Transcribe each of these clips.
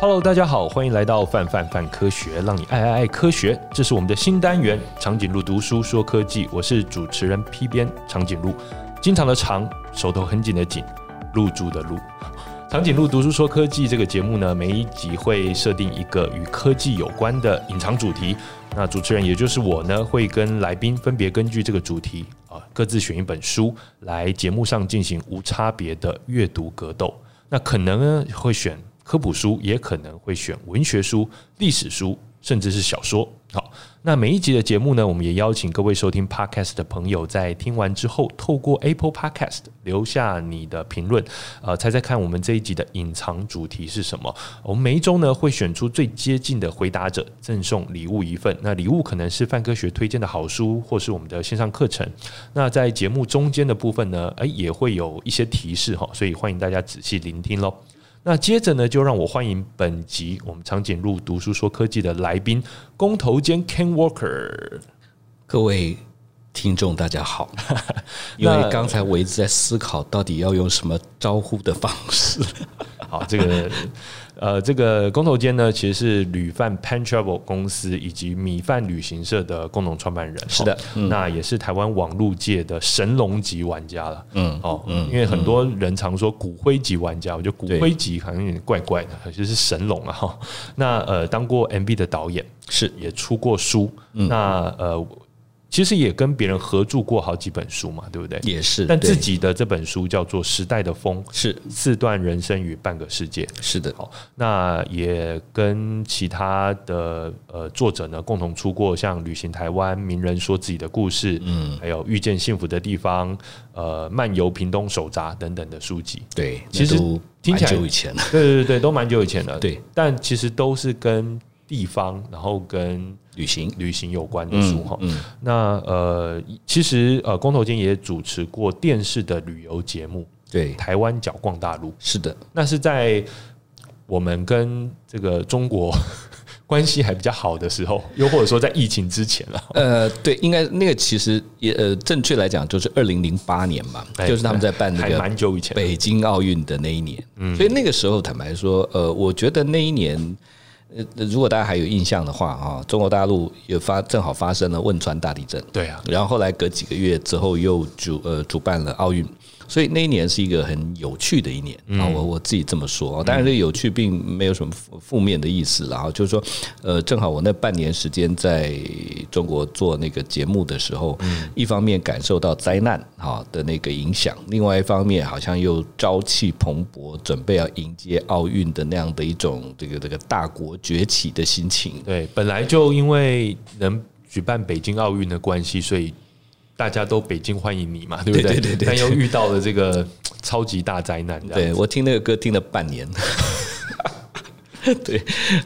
Hello，大家好，欢迎来到范范范科学，让你爱爱爱科学。这是我们的新单元——长颈鹿读书说科技。我是主持人 P 编长颈鹿，经常的长，手头很紧的紧，入住的入。长颈鹿读书说科技这个节目呢，每一集会设定一个与科技有关的隐藏主题。那主持人也就是我呢，会跟来宾分别根据这个主题啊，各自选一本书来节目上进行无差别的阅读格斗。那可能呢会选。科普书也可能会选文学书、历史书，甚至是小说。好，那每一集的节目呢，我们也邀请各位收听 Podcast 的朋友，在听完之后，透过 Apple Podcast 留下你的评论，呃，猜猜看我们这一集的隐藏主题是什么？我们每一周呢会选出最接近的回答者，赠送礼物一份。那礼物可能是范科学推荐的好书，或是我们的线上课程。那在节目中间的部分呢，诶，也会有一些提示哈，所以欢迎大家仔细聆听喽。那接着呢，就让我欢迎本集我们长颈鹿读书说科技的来宾，工头兼 Ken Walker。各位听众大家好，因为刚才我一直在思考，到底要用什么招呼的方式。好，这个。呃，这个工头间呢，其实是旅饭 Pan Travel 公司以及米饭旅行社的共同创办人。是的，嗯、那也是台湾网络界的神龙级玩家了。嗯，哦，嗯，因为很多人常说骨灰级玩家，我觉得骨灰级好像有点怪怪的，其实是神龙啊。哈，那呃，当过 MB 的导演，是也出过书。嗯、那呃。其实也跟别人合著过好几本书嘛，对不对？也是，但自己的这本书叫做《时代的风》，是四段人生与半个世界。是的，好，那也跟其他的呃作者呢共同出过像《旅行台湾》、名人说自己的故事，嗯，还有遇见幸福的地方，呃，漫游屏东手札等等的书籍。对，其实听起来蛮久以前了，对对对，都蛮久以前的。对，但其实都是跟地方，然后跟旅行旅行。有关的书哈，嗯，嗯。那呃，其实呃，光头坚也主持过电视的旅游节目，对，台湾角逛大陆，是的，那是在我们跟这个中国 关系还比较好的时候，又或者说在疫情之前了，呃，对，应该那个其实也呃，正确来讲就是二零零八年嘛，就是他们在办那个蛮久以前北京奥运的那一年，嗯，所以那个时候坦白说，呃，我觉得那一年。呃，如果大家还有印象的话啊，中国大陆也发正好发生了汶川大地震，对啊，然后后来隔几个月之后又主呃主办了奥运。所以那一年是一个很有趣的一年啊，我我自己这么说。当然，这个有趣并没有什么负面的意思。然后就是说，呃，正好我那半年时间在中国做那个节目的时候，一方面感受到灾难哈的那个影响，另外一方面好像又朝气蓬勃，准备要迎接奥运的那样的一种这个这个大国崛起的心情。对，本来就因为能举办北京奥运的关系，所以。大家都北京欢迎你嘛，对不对？对对对，但又遇到了这个 超级大灾难。对，我听那个歌听了半年，对，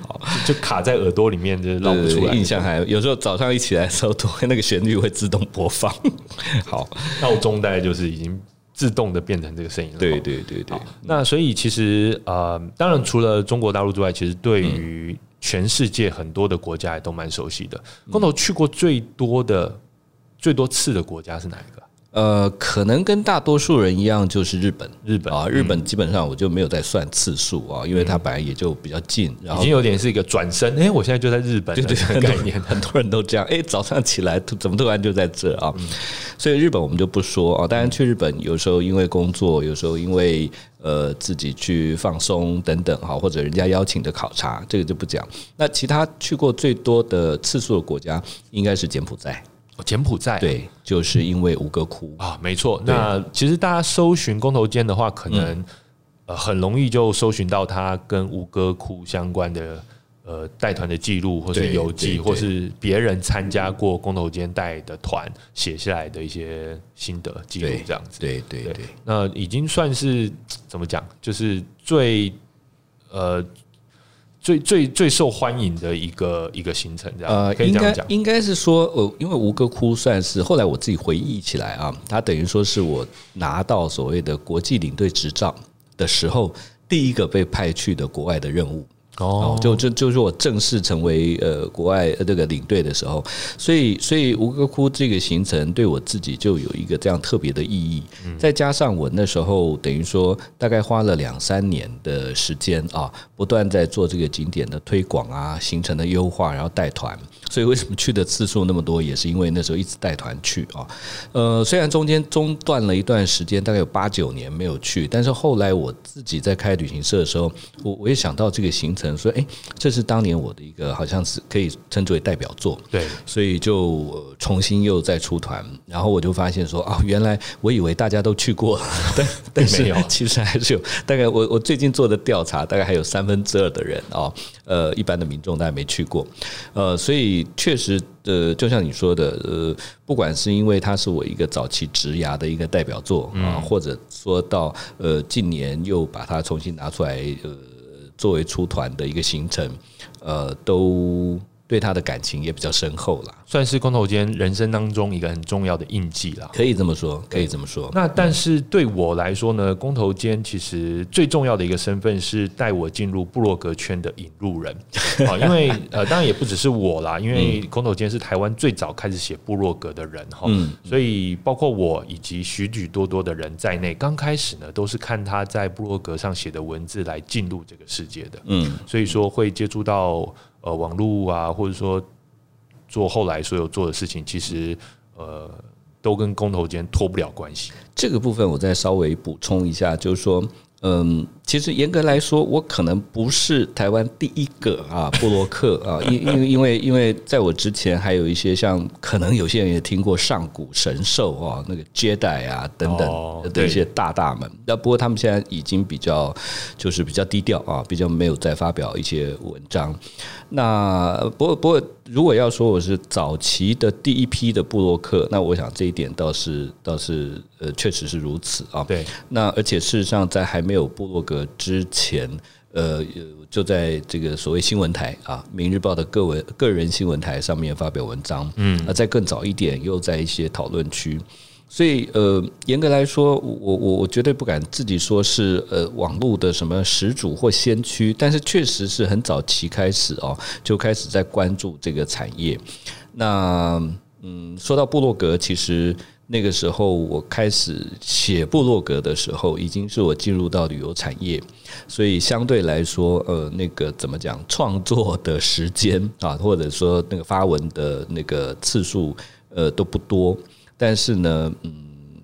好，就卡在耳朵里面，就绕不出来。印象还有时候早上一起来的时候，都会那个旋律会自动播放。好，闹钟大概就是已经自动的变成这个声音了。对对对对。那所以其实呃，当然除了中国大陆之外，其实对于全世界很多的国家也都蛮熟悉的。光头去过最多的。最多次的国家是哪一个？呃，可能跟大多数人一样，就是日本。日本啊，日本基本上我就没有再算次数啊，因为它本来也就比较近，然后已经有点是一个转身。哎，我现在就在日本，对对，概念 很多人都这样。哎，早上起来怎么突然就在这啊？所以日本我们就不说啊。当然去日本有时候因为工作，有时候因为呃自己去放松等等哈，或者人家邀请的考察，这个就不讲。那其他去过最多的次数的国家，应该是柬埔寨。柬埔寨对，就是因为吴哥窟啊，没错。那其实大家搜寻公头间的话，可能呃很容易就搜寻到他跟吴哥窟相关的呃带团的记录，或是游记，或是别人参加过公头间带的团写下来的一些心得记录，这样子。对对对，那已经算是怎么讲，就是最呃。最最最受欢迎的一个一个行程，这样呃，可以这样讲，应该是说，呃，因为吴哥窟算是后来我自己回忆起来啊，它等于说是我拿到所谓的国际领队执照的时候，第一个被派去的国外的任务。哦，就就就是我正式成为呃国外这个领队的时候，所以所以吴哥窟这个行程对我自己就有一个这样特别的意义。再加上我那时候等于说大概花了两三年的时间啊，不断在做这个景点的推广啊，行程的优化，然后带团。所以为什么去的次数那么多，也是因为那时候一直带团去啊。呃，虽然中间中断了一段时间，大概有八九年没有去，但是后来我自己在开旅行社的时候，我我也想到这个行程。说，哎，这是当年我的一个，好像是可以称之为代表作。对，所以就重新又再出团，然后我就发现说，哦，原来我以为大家都去过了，但 但是 其实还是有大概我我最近做的调查，大概还有三分之二的人哦，呃，一般的民众大概没去过，呃，所以确实，呃，就像你说的，呃，不管是因为它是我一个早期职涯的一个代表作啊，或者说到呃近年又把它重新拿出来，呃。作为出团的一个行程，呃，都。对他的感情也比较深厚了，算是工头坚人生当中一个很重要的印记啦。可以这么说，可以这么说。那但是对我来说呢，工头坚其实最重要的一个身份是带我进入部落格圈的引路人啊。因为呃，当然也不只是我啦，因为工头坚是台湾最早开始写部落格的人哈。嗯，所以包括我以及许许多多的人在内，刚开始呢都是看他在部落格上写的文字来进入这个世界的。嗯，所以说会接触到。呃，网络啊，或者说做后来所有做的事情，其实呃，都跟公投间脱不了关系。这个部分我再稍微补充一下，就是说。嗯，其实严格来说，我可能不是台湾第一个啊布洛克啊，因因为因为因为在我之前还有一些像可能有些人也听过上古神兽啊，那个 Jedi 啊等等的一些大大们。那不过他们现在已经比较就是比较低调啊，比较没有再发表一些文章。那不过不过，如果要说我是早期的第一批的布洛克，那我想这一点倒是倒是呃确实是如此啊。对，那而且事实上在还没有部落格之前，呃，就在这个所谓新闻台啊，《明日报》的个文个人新闻台上面发表文章。嗯，那在更早一点，又在一些讨论区。所以，呃，严格来说，我我我绝对不敢自己说是呃网络的什么始祖或先驱，但是确实是很早期开始哦，就开始在关注这个产业。那嗯，说到布洛格，其实那个时候我开始写部落格的时候，已经是我进入到旅游产业，所以相对来说，呃，那个怎么讲，创作的时间啊，或者说那个发文的那个次数，呃，都不多。但是呢，嗯，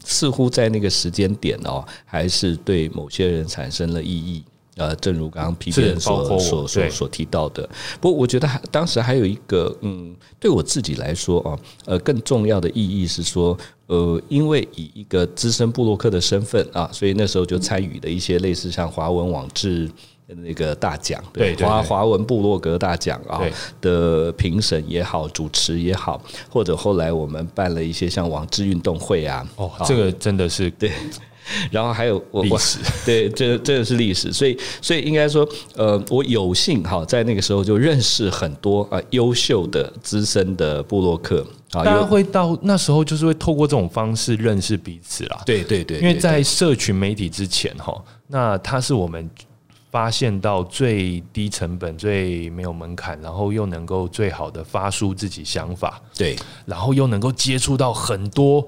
似乎在那个时间点哦，还是对某些人产生了意义。呃，正如刚刚批评所所所所提到的。不过，我觉得还当时还有一个，嗯，对我自己来说啊，呃，更重要的意义是说，呃，因为以一个资深布洛克的身份啊，所以那时候就参与了一些类似像华文网志。那个大奖，对华华文部落格大奖啊的评审也好，主持也好，或者后来我们办了一些像网志运动会啊，哦，这个真的是对。然后还有我历史，对，这这个是历史，所以所以应该说，呃，我有幸哈在那个时候就认识很多啊优秀的资深的布洛克啊，大家会到那时候就是会透过这种方式认识彼此啦，对对对，因为在社群媒体之前哈，那它是我们。发现到最低成本、最没有门槛，然后又能够最好的发出自己想法，对，然后又能够接触到很多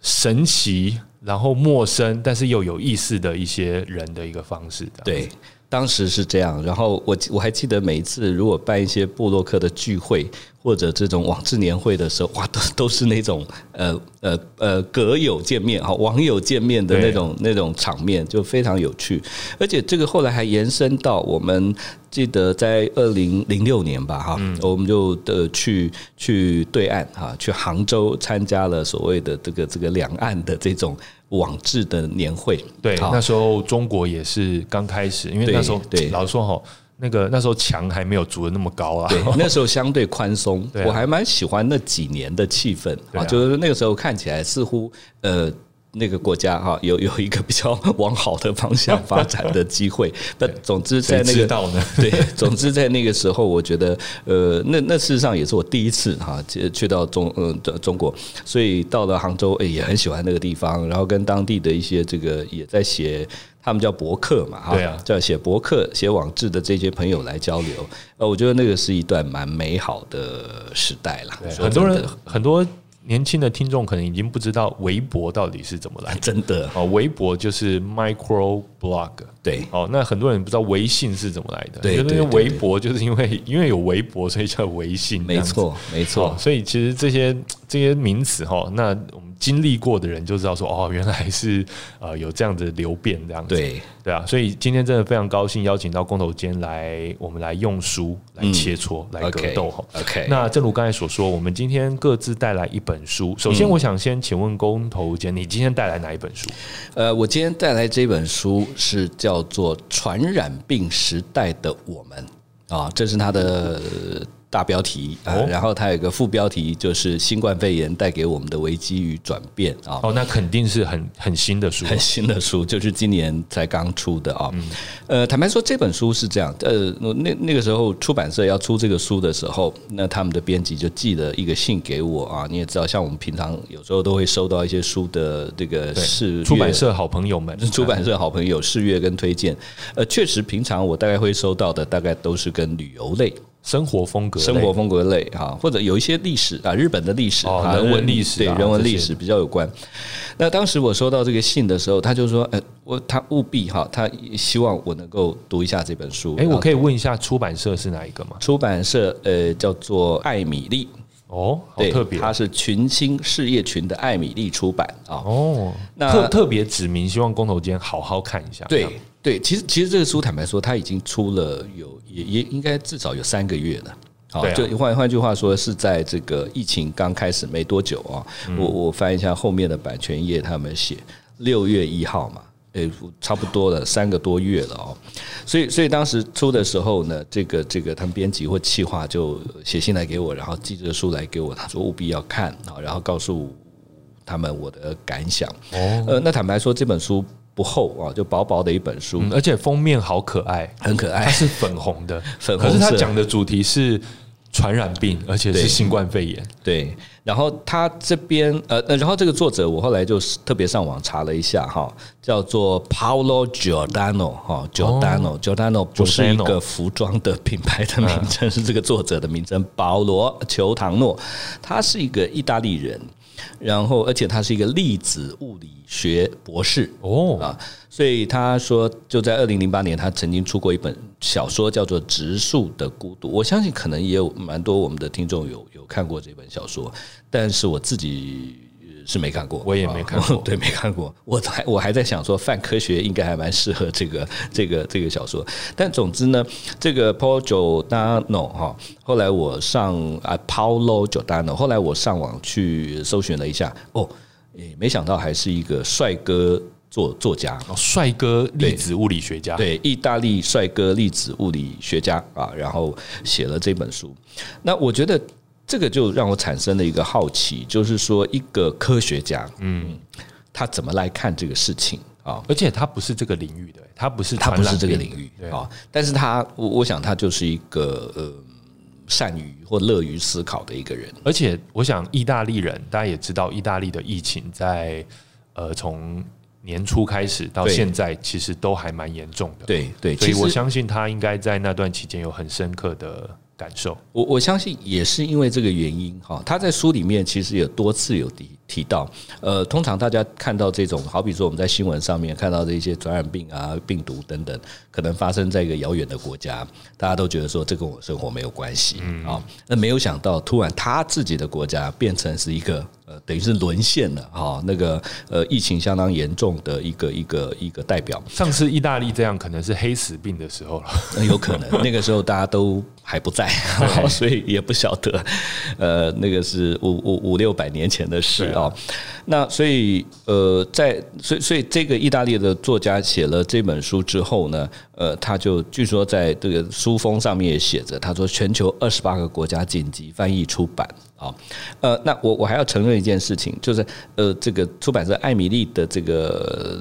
神奇、然后陌生但是又有意思的一些人的一个方式，对。当时是这样，然后我我还记得每一次如果办一些布洛克的聚会或者这种网志年会的时候，哇，都 都是那种呃呃呃阁友见面哈，网友见面的那种那种场面，就非常有趣。而且这个后来还延伸到我们记得在二零零六年吧哈，我们就的去去对岸哈，去杭州参加了所谓的这个这个两岸的这种。网志的年会，对，那时候中国也是刚开始，因为那时候对老实说哈，那个那时候墙还没有筑的那么高啊，对，那时候相对宽松，我还蛮喜欢那几年的气氛。啊，就是那个时候看起来似乎呃那个国家哈有有一个比较往好的方向发展的机会。那总之在那个 对，总之在那个时候，我觉得呃，那那事实上也是我第一次哈去去到中嗯的中国，所以到了杭州，哎也很喜欢那个地方，然后跟当地的一些这个也在写。他们叫博客嘛，对啊，叫写博客、写网志的这些朋友来交流。呃，我觉得那个是一段蛮美好的时代了。很多人很多。年轻的听众可能已经不知道微博到底是怎么来的，真的。哦，微博就是 micro blog，对，哦，那很多人不知道微信是怎么来的，对，就是微博就是因为 因为有微博，所以叫微信，没错，没错，所以其实这些这些名词哈，那我们经历过的人就知道说，哦，原来是呃有这样子流变这样子，对，对啊，所以今天真的非常高兴邀请到工头坚来，我们来用书来切磋、嗯、来格斗哈，OK，那正如刚才所说，我们今天各自带来一本。本书，首先我想先请问工头坚，你今天带来哪一本书？呃，我今天带来这本书是叫做《传染病时代的我们》啊，这是他的。大标题啊，然后它有一个副标题，就是新冠肺炎带给我们的危机与转变啊。哦，那肯定是很很新的书，很新的书，就是今年才刚出的啊。呃，坦白说，这本书是这样，呃，那那个时候出版社要出这个书的时候，那他们的编辑就寄了一个信给我啊。你也知道，像我们平常有时候都会收到一些书的这个试，出版社好朋友们，出版社好朋友试阅跟推荐。呃，确实，平常我大概会收到的，大概都是跟旅游类。生活风格、生活风格类哈，或者有一些历史啊，日本的历史啊，人文历史，对人文历史比较有关。那当时我收到这个信的时候，他就说：“呃，我他务必哈，他希望我能够读一下这本书。”哎，我可以问一下出版社是哪一个吗？出版社呃叫做艾米丽哦，好特别，它是群星事业群的艾米丽出版啊。哦，那特特别指明，希望工头间好好看一下。对。对，其实其实这个书坦白说，它已经出了有也也应该至少有三个月了。好，就换换句话说，是在这个疫情刚开始没多久啊。我我翻一下后面的版权页，他们写六月一号嘛，诶，差不多了三个多月了哦。所以所以当时出的时候呢，这个这个他们编辑或企划就写信来给我，然后寄这个书来给我，他说务必要看啊，然后告诉他们我的感想。哦，呃，那坦白说这本书。不厚啊，就薄薄的一本书，而且封面好可爱，很可爱，它是粉红的，粉红。可是它讲的主题是传染病，而且是新冠肺炎。对，然后他这边呃，然后这个作者我后来就特别上网查了一下哈，叫做 Paolo Giordano 哈，Giordano，Giordano 不是一个服装的品牌的名称，是这个作者的名称，保罗·裘唐诺，他是一个意大利人。然后，而且他是一个粒子物理学博士哦啊，所以他说，就在二零零八年，他曾经出过一本小说，叫做《植树的孤独》。我相信可能也有蛮多我们的听众有有看过这本小说，但是我自己。是没看过，我也没看过，对，没看过。我还我还在想说，泛科学应该还蛮适合这个 这个这个小说。但总之呢，这个 Paolo Giordano 哈，后来我上啊 Paulo Giordano，后来我上网去搜寻了一下，哦，诶，没想到还是一个帅哥作作家，帅哥粒子物理学家，对，意大利帅哥粒子物理学家啊，然后写了这本书。那我觉得。这个就让我产生了一个好奇，就是说一个科学家，嗯，他怎么来看这个事情啊？而且他不是这个领域的，他不是他不是这个领域啊。但是他，我我想他就是一个呃，善于或乐于思考的一个人。而且我想，意大利人大家也知道，意大利的疫情在呃从年初开始到现在，其实都还蛮严重的。对对，所以我相信他应该在那段期间有很深刻的。感受，我我相信也是因为这个原因哈，他在书里面其实有多次有提提到，呃，通常大家看到这种，好比说我们在新闻上面看到这些传染病啊、病毒等等，可能发生在一个遥远的国家，大家都觉得说这跟我生活没有关系，嗯，啊，那没有想到突然他自己的国家变成是一个。呃，等于是沦陷了哈，那个呃，疫情相当严重的一个一个一个代表。上次意大利这样，可能是黑死病的时候了，有可能。那个时候大家都还不在在，所以也不晓得，呃，那个是五五五六百年前的事啊。那所以呃，在所以所以这个意大利的作家写了这本书之后呢，呃，他就据说在这个书封上面也写着，他说全球二十八个国家紧急翻译出版啊。呃，那我我还要承认一件事情，就是呃，这个出版社艾米丽的这个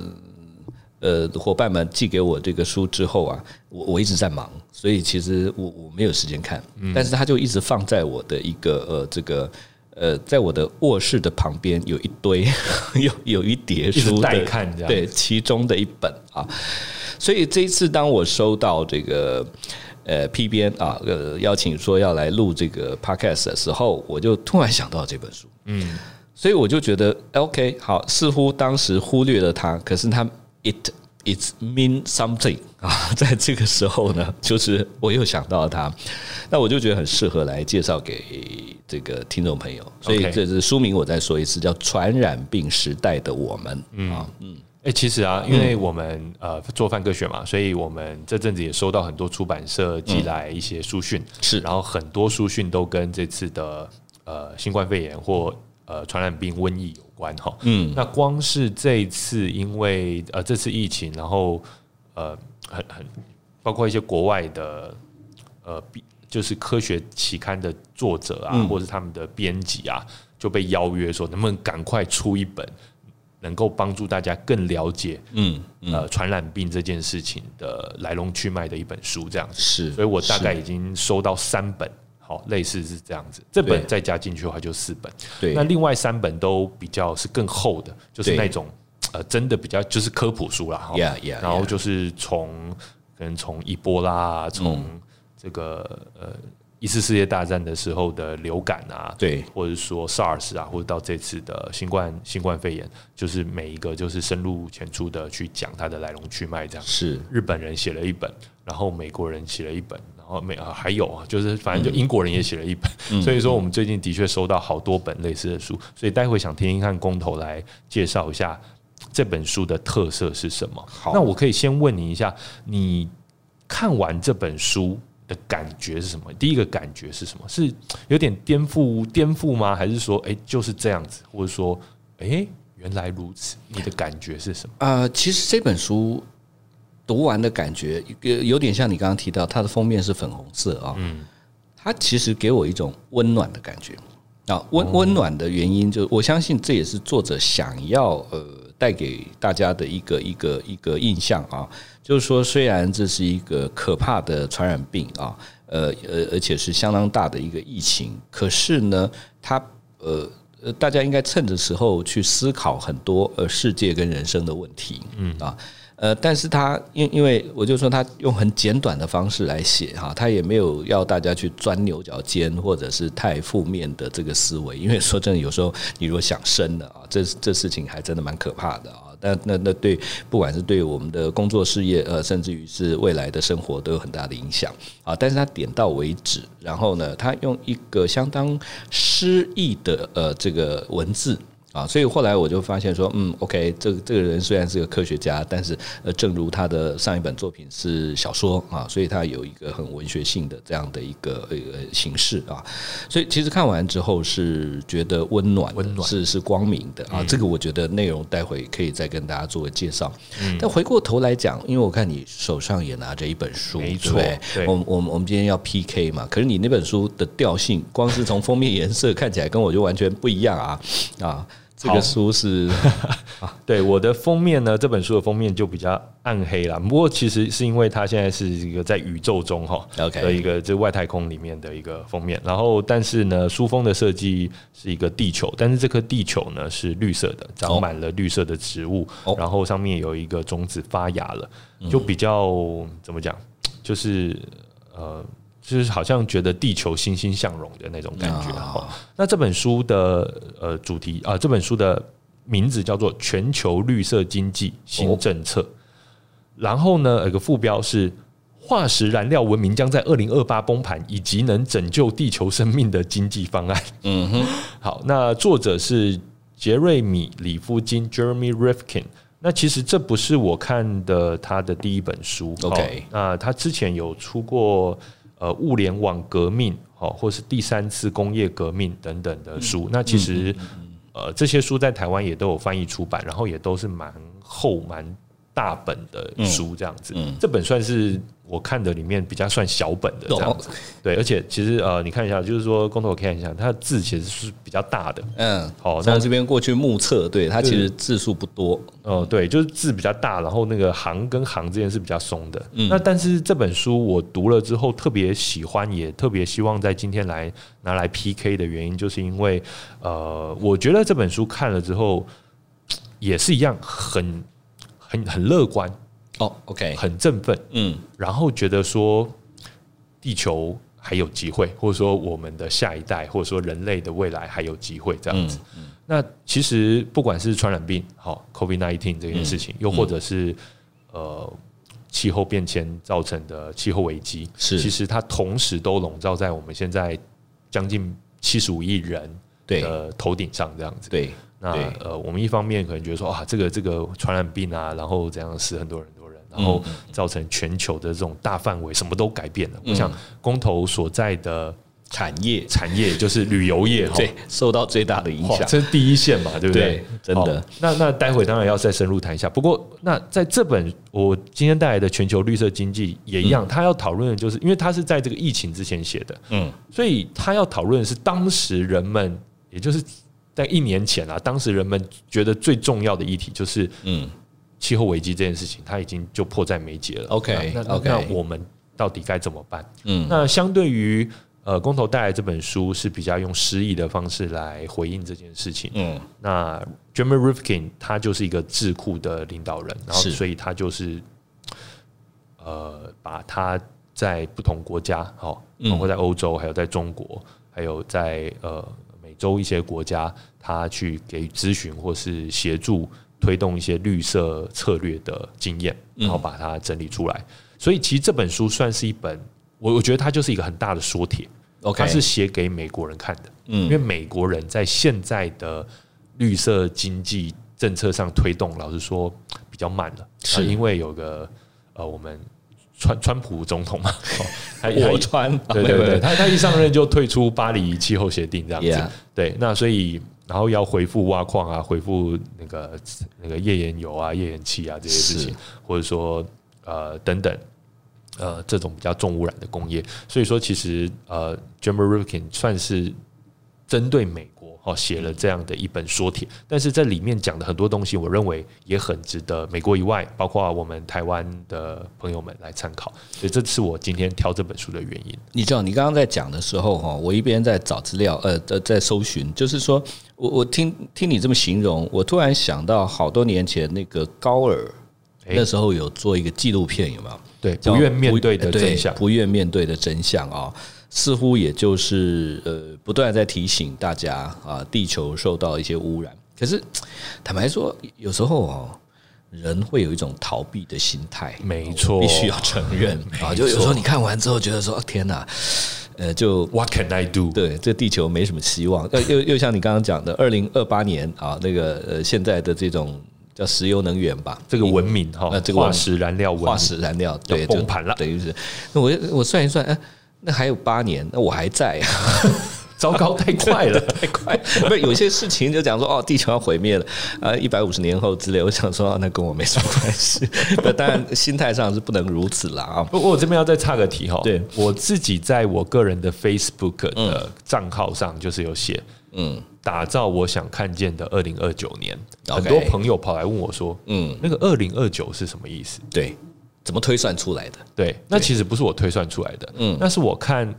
呃伙伴们寄给我这个书之后啊，我我一直在忙，所以其实我我没有时间看，但是他就一直放在我的一个呃这个。呃，在我的卧室的旁边有一堆，有有一叠书待看，对，其中的一本啊。所以这一次，当我收到这个呃 P 编啊呃邀请说要来录这个 Podcast 的时候，我就突然想到这本书，嗯，所以我就觉得 OK 好，似乎当时忽略了它，可是它 it。It means something 啊，在这个时候呢，就是我又想到了他，那我就觉得很适合来介绍给这个听众朋友。所以这是书名，我再说一次，叫《传染病时代的我们》啊，嗯，哎，其实啊，因为我们呃做泛科学嘛，所以我们这阵子也收到很多出版社寄来一些书讯，是，然后很多书讯都跟这次的呃新冠肺炎或呃传染病瘟疫有。关哈，嗯，那光是这一次，因为呃这次疫情，然后呃很很包括一些国外的呃就是科学期刊的作者啊，或者是他们的编辑啊，就被邀约说能不能赶快出一本能够帮助大家更了解嗯呃传染病这件事情的来龙去脉的一本书，这样子。是，所以我大概已经收到三本。好，类似是这样子，这本再加进去的话就四本。对，那另外三本都比较是更厚的，就是那种呃，真的比较就是科普书啦。哈。然后就是从可能从伊波拉，从这个呃一次世界大战的时候的流感啊，对，或者说 SARS 啊，或者到这次的新冠新冠肺炎，就是每一个就是深入浅出的去讲它的来龙去脉，这样是日本人写了一本，然后美国人写了一本。然后没啊，还有啊，就是反正就英国人也写了一本，嗯、所以说我们最近的确收到好多本类似的书，所以待会想听听看工头来介绍一下这本书的特色是什么。好，那我可以先问你一下，你看完这本书的感觉是什么？第一个感觉是什么？是有点颠覆颠覆吗？还是说，哎，就是这样子？或者说，哎，原来如此？你的感觉是什么？呃，其实这本书。读完的感觉有有点像你刚刚提到，它的封面是粉红色啊，嗯，它其实给我一种温暖的感觉。啊，温温暖的原因就我相信这也是作者想要呃带给大家的一个一个一个印象啊，就是说虽然这是一个可怕的传染病啊，呃呃而且是相当大的一个疫情，可是呢，它呃呃大家应该趁着时候去思考很多呃世界跟人生的问题，嗯。啊。呃，但是他因因为我就说他用很简短的方式来写哈，他也没有要大家去钻牛角尖或者是太负面的这个思维，因为说真的，有时候你如果想深了啊，这这事情还真的蛮可怕的啊。但那那对不管是对我们的工作事业呃，甚至于是未来的生活都有很大的影响啊。但是他点到为止，然后呢，他用一个相当诗意的呃这个文字。啊，所以后来我就发现说，嗯，OK，这个这个人虽然是个科学家，但是呃，正如他的上一本作品是小说啊，所以他有一个很文学性的这样的一个一个形式啊。所以其实看完之后是觉得温暖，温暖是是光明的啊。这个我觉得内容待会可以再跟大家做个介绍。但回过头来讲，因为我看你手上也拿着一本书，没错，对，我我们我们今天要 PK 嘛，可是你那本书的调性，光是从封面颜色看起来跟我就完全不一样啊啊。这个书是，对我的封面呢，这本书的封面就比较暗黑了。不过其实是因为它现在是一个在宇宙中哈的一个这外太空里面的一个封面。然后，但是呢，书封的设计是一个地球，但是这颗地球呢是绿色的，长满了绿色的植物，然后上面有一个种子发芽了，就比较怎么讲，就是呃。就是好像觉得地球欣欣向荣的那种感觉哈。那这本书的呃主题啊，这本书的名字叫做《全球绿色经济新政策》。然后呢，有个副标是“化石燃料文明将在二零二八崩盘，以及能拯救地球生命的经济方案”。嗯哼。好，那作者是杰瑞米·里夫金 （Jeremy Rifkin）。那其实这不是我看的他的第一本书。OK。那他之前有出过。呃物联网革命，好，或是第三次工业革命等等的书。那其实呃这些书在台湾也都有翻译出版，然后也都是蛮厚蛮大本的书这样子。这本算是。我看的里面比较算小本的这样子，对，而且其实呃，你看一下，就是说，工头我看一下，它的字其实是比较大的，嗯，好，那这边过去目测，对，它其实字数不多，哦，对，就是字比较大，然后那个行跟行之间是比较松的，嗯，那但是这本书我读了之后特别喜欢，也特别希望在今天来拿来 PK 的原因，就是因为呃，我觉得这本书看了之后也是一样很很很乐观。哦、oh，OK，很振奋，嗯，然后觉得说地球还有机会，或者说我们的下一代，或者说人类的未来还有机会这样子。嗯嗯、那其实不管是传染病，好，COVID nineteen 这件事情，嗯、又或者是呃气候变迁造成的气候危机，是，其实它同时都笼罩在我们现在将近七十五亿人的头顶上这样子。对，那呃，我们一方面可能觉得说啊，这个这个传染病啊，然后怎样死很多人。然后造成全球的这种大范围什么都改变了。我想公投所在的产业，产业就是旅游业，对，受到最大的影响。这是第一线嘛，对不对？真的。那那待会当然要再深入谈一下。不过，那在这本我今天带来的《全球绿色经济》也一样，他要讨论的就是，因为他是在这个疫情之前写的，嗯，所以他要讨论的是当时人们，也就是在一年前啊，当时人们觉得最重要的议题就是，嗯。气候危机这件事情，它已经就迫在眉睫了。OK，那那我们到底该怎么办？嗯，那相对于呃，公投带来这本书是比较用诗意的方式来回应这件事情。嗯，那 Jeremy Rifkin 他就是一个智库的领导人，然后所以他就是呃，把他在不同国家，好，包括在欧洲，还有在中国，还有在呃美洲一些国家，他去给予咨询或是协助。推动一些绿色策略的经验，然后把它整理出来。所以其实这本书算是一本，我我觉得它就是一个很大的说帖。它是写给美国人看的，因为美国人在现在的绿色经济政策上推动，老实说比较慢了。是因为有个呃，我们川川普总统嘛，他我川，对对对，他他一上任就退出巴黎气候协定这样子。对，那所以。然后要回复挖矿啊，回复那个那个页岩油啊、页岩气啊这些事情，或者说呃等等呃这种比较重污染的工业，所以说其实呃 Jeremy Rifkin 算是针对美国。哦，写了这样的一本说帖，但是这里面讲的很多东西，我认为也很值得美国以外，包括我们台湾的朋友们来参考。所以这是我今天挑这本书的原因。你知道，你刚刚在讲的时候，哈，我一边在找资料，呃，在搜寻，就是说我我听听你这么形容，我突然想到好多年前那个高尔，那时候有做一个纪录片，有没有？对，不愿面对的真相，不愿面对的真相啊。似乎也就是呃，不断在提醒大家啊，地球受到一些污染。可是坦白说，有时候哦，人会有一种逃避的心态。没错，必须要承认啊。就有时候你看完之后，觉得说天哪，呃，就 What can I do？对，这地球没什么希望。又又又像你刚刚讲的，二零二八年啊，那个呃，现在的这种叫石油能源吧，这个文明哈，这个化石燃料，化石燃料对崩盘了，等于是。那我我算一算，哎。那还有八年，那我还在啊！糟糕，太快了，太快！不是有些事情就讲说哦，地球要毁灭了呃，一百五十年后之类。我想说，那跟我没什么关系。那当然，心态上是不能如此啦啊。不过我这边要再插个题哈，对我自己在我个人的 Facebook 的账号上，就是有写，嗯，打造我想看见的二零二九年。很多朋友跑来问我说，嗯，那个二零二九是什么意思？对。怎么推算出来的？对，那其实不是我推算出来的，嗯，那是我看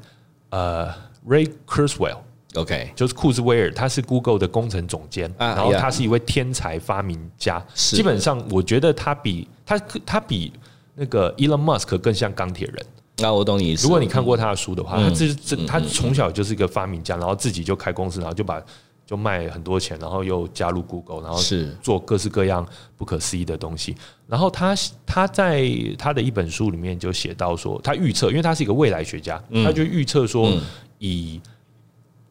呃，Ray Kurzweil，OK，就是库兹威尔，他是 Google 的工程总监，然后他是一位天才发明家，基本上我觉得他比他他比那个 Elon Musk 更像钢铁人。那我懂你意思。如果你看过他的书的话，他这这他从小就是一个发明家，然后自己就开公司，然后就把。就卖很多钱，然后又加入 Google，然后是做各式各样不可思议的东西。然后他他在他的一本书里面就写到说，他预测，因为他是一个未来学家，他就预测说，以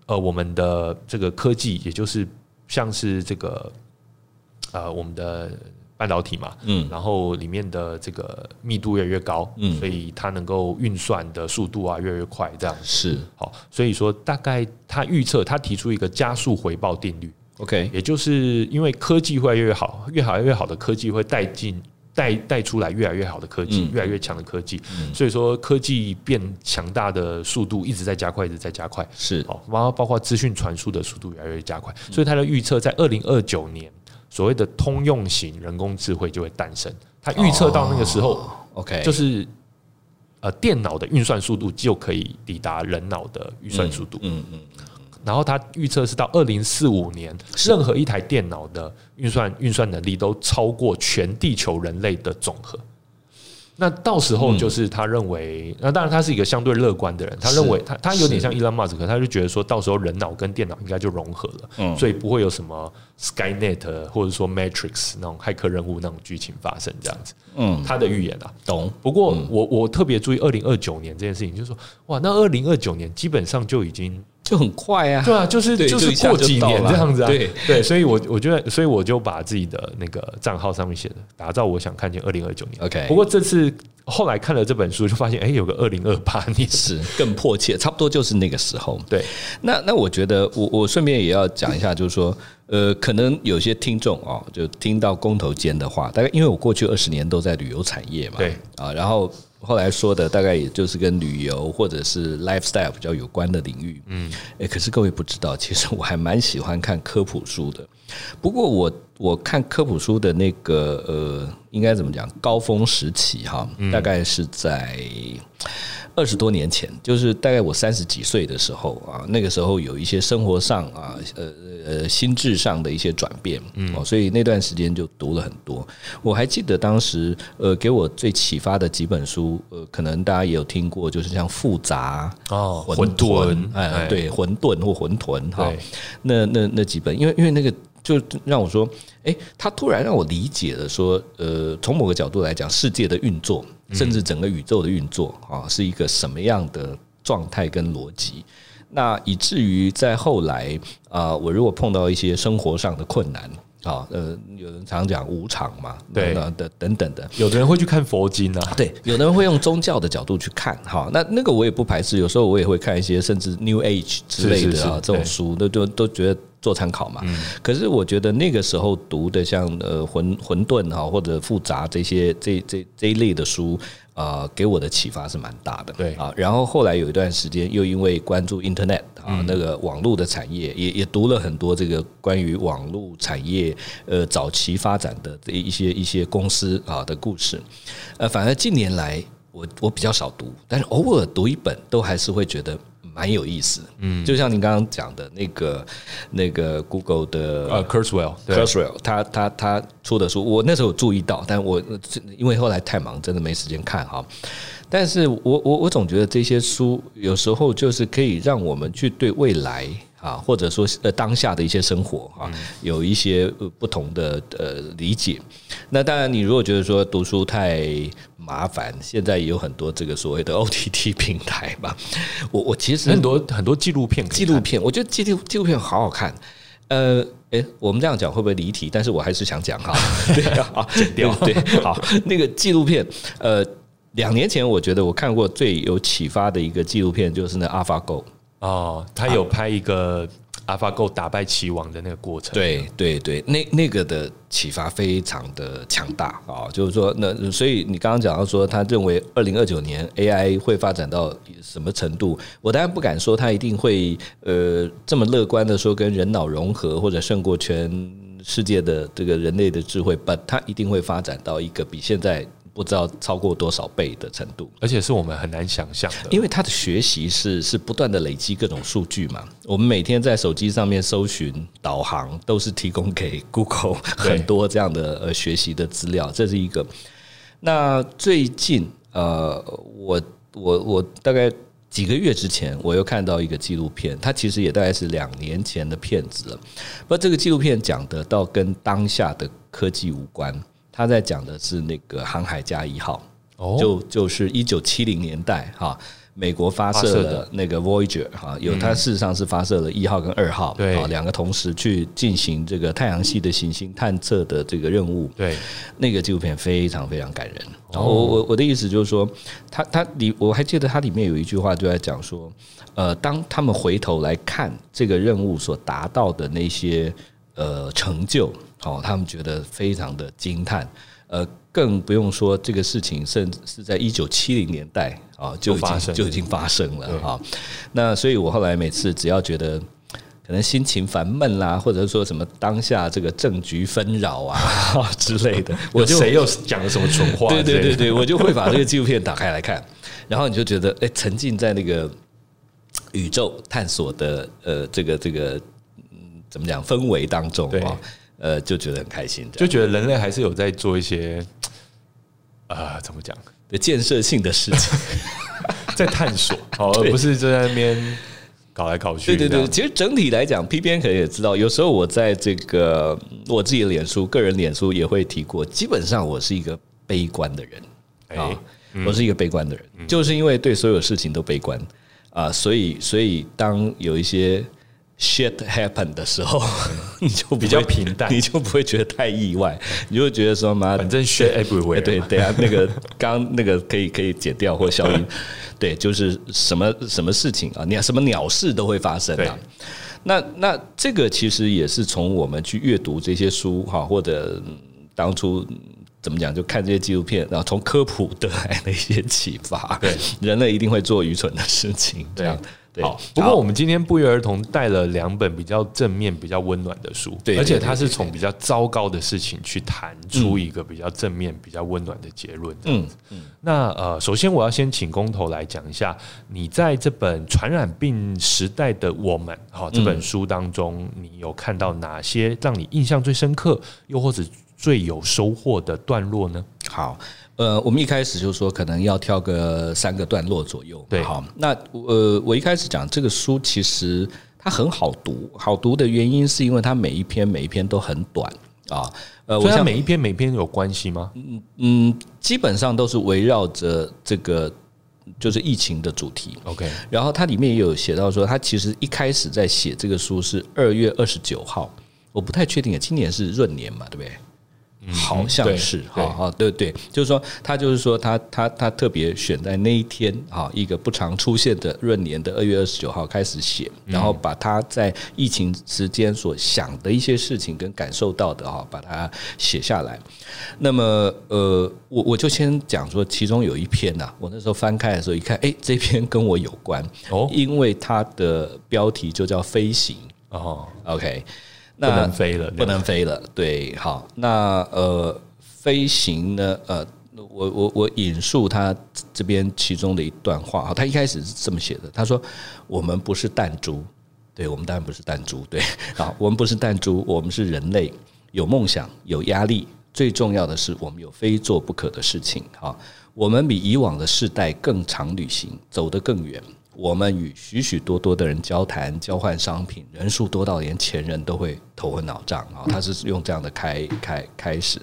呃我们的这个科技，也就是像是这个呃我们的半导体嘛，嗯，然后里面的这个密度越来越高，嗯，所以它能够运算的速度啊越来越快，这样是。好，所以说大概他预测他提出一个加速回报定律，OK，也就是因为科技会越来越好，越好越好的科技会带进带带出来越来越好的科技，越来越强的科技，所以说科技变强大的速度一直在加快，一直在加快，是。好，然后包括资讯传输的速度越来越加快，所以他的预测在二零二九年。所谓的通用型人工智慧就会诞生，他预测到那个时候，OK，就是呃电脑的运算速度就可以抵达人脑的运算速度，嗯嗯，然后他预测是到二零四五年，任何一台电脑的运算运算能力都超过全地球人类的总和。那到时候就是他认为，那当然他是一个相对乐观的人，他认为他他有点像伊隆马斯克，他就觉得说到时候人脑跟电脑应该就融合了，所以不会有什么 Skynet 或者说 Matrix 那种骇客任务那种剧情发生这样子。嗯，他的预言啊，懂。不过我我特别注意二零二九年这件事情，就是说哇，那二零二九年基本上就已经。就很快啊，对啊，就是就是过几年这样子啊，对对，所以我我觉得，所以我就把自己的那个账号上面写的，打造我想看见二零二九年。OK，不过这次后来看了这本书，就发现哎，有个二零二八年。是更迫切，差不多就是那个时候。对，那那我觉得我我顺便也要讲一下，就是说，呃，可能有些听众啊，就听到工头间的话，大概因为我过去二十年都在旅游产业嘛，对。啊，然后。后来说的大概也就是跟旅游或者是 lifestyle 比较有关的领域，嗯，哎，可是各位不知道，其实我还蛮喜欢看科普书的。不过我我看科普书的那个呃，应该怎么讲？高峰时期哈，大概是在。二十多年前，就是大概我三十几岁的时候啊，那个时候有一些生活上啊，呃呃，心智上的一些转变，嗯，所以那段时间就读了很多。我还记得当时，呃，给我最启发的几本书，呃，可能大家也有听过，就是像复杂哦，混沌，哎，对，混沌或混沌哈，那那那几本，因为因为那个就让我说，哎，他突然让我理解了，说，呃，从某个角度来讲，世界的运作。甚至整个宇宙的运作啊，是一个什么样的状态跟逻辑？那以至于在后来啊，我如果碰到一些生活上的困难啊，呃，有人常讲无常嘛，对的等等的，有的人会去看佛经啊，对，有的人会用宗教的角度去看哈。那那个我也不排斥，有时候我也会看一些甚至 New Age 之类的啊这种书，都都都觉得。做参考嘛，可是我觉得那个时候读的像呃混混沌哈或者复杂这些这这这一类的书啊，给我的启发是蛮大的。对啊，然后后来有一段时间又因为关注 Internet 啊那个网络的产业，也也读了很多这个关于网络产业呃早期发展的这一些一些公司啊的故事。呃，反而近年来我我比较少读，但是偶尔读一本都还是会觉得。蛮有意思，嗯，就像您刚刚讲的那个那个 Google 的呃 Kurzweil，Kurzweil，他他他出的书，我那时候有注意到，但我因为后来太忙，真的没时间看哈。但是我我我总觉得这些书有时候就是可以让我们去对未来啊，或者说呃当下的一些生活啊，有一些不同的呃理解。那当然，你如果觉得说读书太麻烦，现在也有很多这个所谓的 OTT 平台吧。我我其实很多很多纪录片，纪录片，我觉得纪录纪录片好好看。呃，诶，我们这样讲会不会离题？但是我还是想讲哈。对啊，剪掉对，好，那个纪录片，呃，两年前我觉得我看过最有启发的一个纪录片，就是那 AlphaGo。哦，他有拍一个。AlphaGo 打败棋王的那个过程，对对对，那那个的启发非常的强大啊！就是说，那所以你刚刚讲到说，他认为二零二九年 AI 会发展到什么程度？我当然不敢说他一定会呃这么乐观的说跟人脑融合或者胜过全世界的这个人类的智慧，but 他一定会发展到一个比现在。不知道超过多少倍的程度，而且是我们很难想象的。因为他的学习是是不断的累积各种数据嘛。我们每天在手机上面搜寻导航，都是提供给 Google 很多这样的呃学习的资料，这是一个。那最近呃，我我我大概几个月之前，我又看到一个纪录片，它其实也大概是两年前的片子了。不过这个纪录片讲的倒跟当下的科技无关。他在讲的是那个航海家一号，就就是一九七零年代哈，美国发射的那个 Voyager 哈，有它事实上是发射了一号跟二号，对，两个同时去进行这个太阳系的行星探测的这个任务。对，那个纪录片非常非常感人。然后我我我的意思就是说，他他里我还记得它里面有一句话就在讲说，呃，当他们回头来看这个任务所达到的那些呃成就，哦，他们觉得非常的惊叹。呃，更不用说这个事情，甚至是在一九七零年代啊就已经就已经发生了哈。那所以我后来每次只要觉得可能心情烦闷啦，或者说什么当下这个政局纷扰啊 之类的，我就谁又讲了什么蠢话？对对对对，我就会把这个纪录片打开来看，然后你就觉得哎，沉浸在那个宇宙探索的呃这个这个嗯怎么讲氛围当中啊。呃，就觉得很开心，就觉得人类还是有在做一些，啊、呃，怎么讲的建设性的事情，在探索，好，而不是就在那边搞来搞去。对对对，其实整体来讲，P 编可能也知道，有时候我在这个我自己的脸书、个人脸书也会提过，基本上我是一个悲观的人啊，我是一个悲观的人，就是因为对所有事情都悲观啊，所以所以当有一些。Shit happen 的时候，你就比较平淡，你就不会觉得太意外，你就会觉得说妈，反正 shit everywhere。对，等下那个刚那个可以可以解掉或消音。对，就是什么什么事情啊，你什么鸟事都会发生啊。那那这个其实也是从我们去阅读这些书哈，或者当初怎么讲，就看这些纪录片，然后从科普得来的一些启发。对，人类一定会做愚蠢的事情，这样。好，不过我们今天不约而同带了两本比较正面、比较温暖的书，对，而且它是从比较糟糕的事情去谈出一个比较正面、比较温暖的结论。嗯嗯。那呃，首先我要先请工头来讲一下，你在这本《传染病时代的我们》哈这本书当中，你有看到哪些让你印象最深刻，又或者最有收获的段落呢？好。呃，我们一开始就说可能要挑个三个段落左右。对，好，那呃，我一开始讲这个书其实它很好读，好读的原因是因为它每一篇每一篇都很短啊。呃，我想每一篇每一篇有关系吗？嗯嗯，基本上都是围绕着这个就是疫情的主题。OK，然后它里面也有写到说，他其实一开始在写这个书是二月二十九号，我不太确定，今年是闰年嘛，对不对？好像是哈哈，对对，就是说他就是说他他他特别选在那一天啊，一个不常出现的闰年的二月二十九号开始写，然后把他在疫情时间所想的一些事情跟感受到的哈，把它写下来。那么呃，我我就先讲说，其中有一篇呐，我那时候翻开的时候一看，哎，这篇跟我有关哦，因为它的标题就叫飞行哦，OK。那不能飞了，不能飞了。对，好，那呃，飞行呢？呃，我我我引述他这边其中的一段话。他一开始是这么写的：他说，我们不是弹珠，对，我们当然不是弹珠，对，好，我们不是弹珠，我们是人类，有梦想，有压力，最重要的是，我们有非做不可的事情。好，我们比以往的世代更常旅行，走得更远。我们与许许多多的人交谈、交换商品，人数多到连前人都会头昏脑胀啊！他是用这样的开开开始。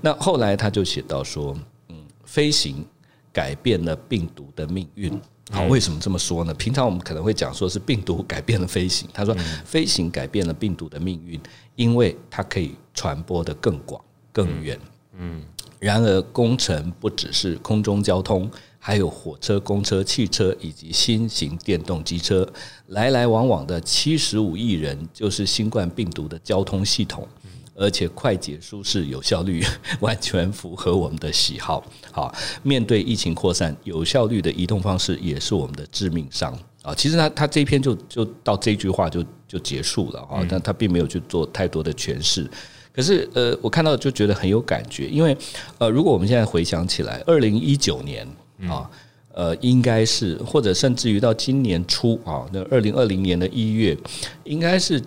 那后来他就写到说：“嗯，飞行改变了病毒的命运。好，为什么这么说呢？平常我们可能会讲说是病毒改变了飞行。他说，飞行改变了病毒的命运，因为它可以传播的更广、更远。嗯，然而工程不只是空中交通。”还有火车、公车、汽车以及新型电动机车，来来往往的七十五亿人，就是新冠病毒的交通系统，而且快捷、舒适、有效率，完全符合我们的喜好。好，面对疫情扩散，有效率的移动方式也是我们的致命伤啊！其实他他这一篇就就到这句话就就结束了啊，但他并没有去做太多的诠释。可是呃，我看到就觉得很有感觉，因为呃，如果我们现在回想起来，二零一九年。啊，呃，应该是或者甚至于到今年初啊，那二零二零年的一月，应该是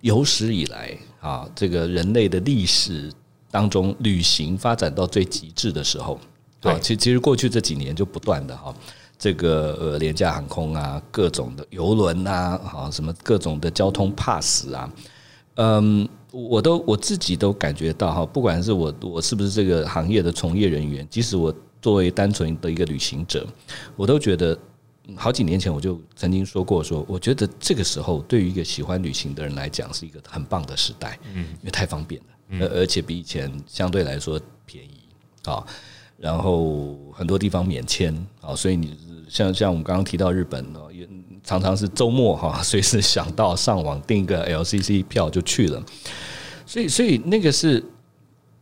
有史以来啊，这个人类的历史当中旅行发展到最极致的时候。对，其其实过去这几年就不断的哈，这个呃廉价航空啊，各种的游轮呐，啊什么各种的交通 pass 啊，嗯，我都我自己都感觉到哈，不管是我我是不是这个行业的从业人员，即使我。作为单纯的一个旅行者，我都觉得好几年前我就曾经说过说，说我觉得这个时候对于一个喜欢旅行的人来讲是一个很棒的时代，嗯，因为太方便了，而而且比以前相对来说便宜啊，然后很多地方免签啊，所以你像像我们刚刚提到日本哦，也常常是周末哈，随时想到上网订个 LCC 票就去了，所以所以那个是。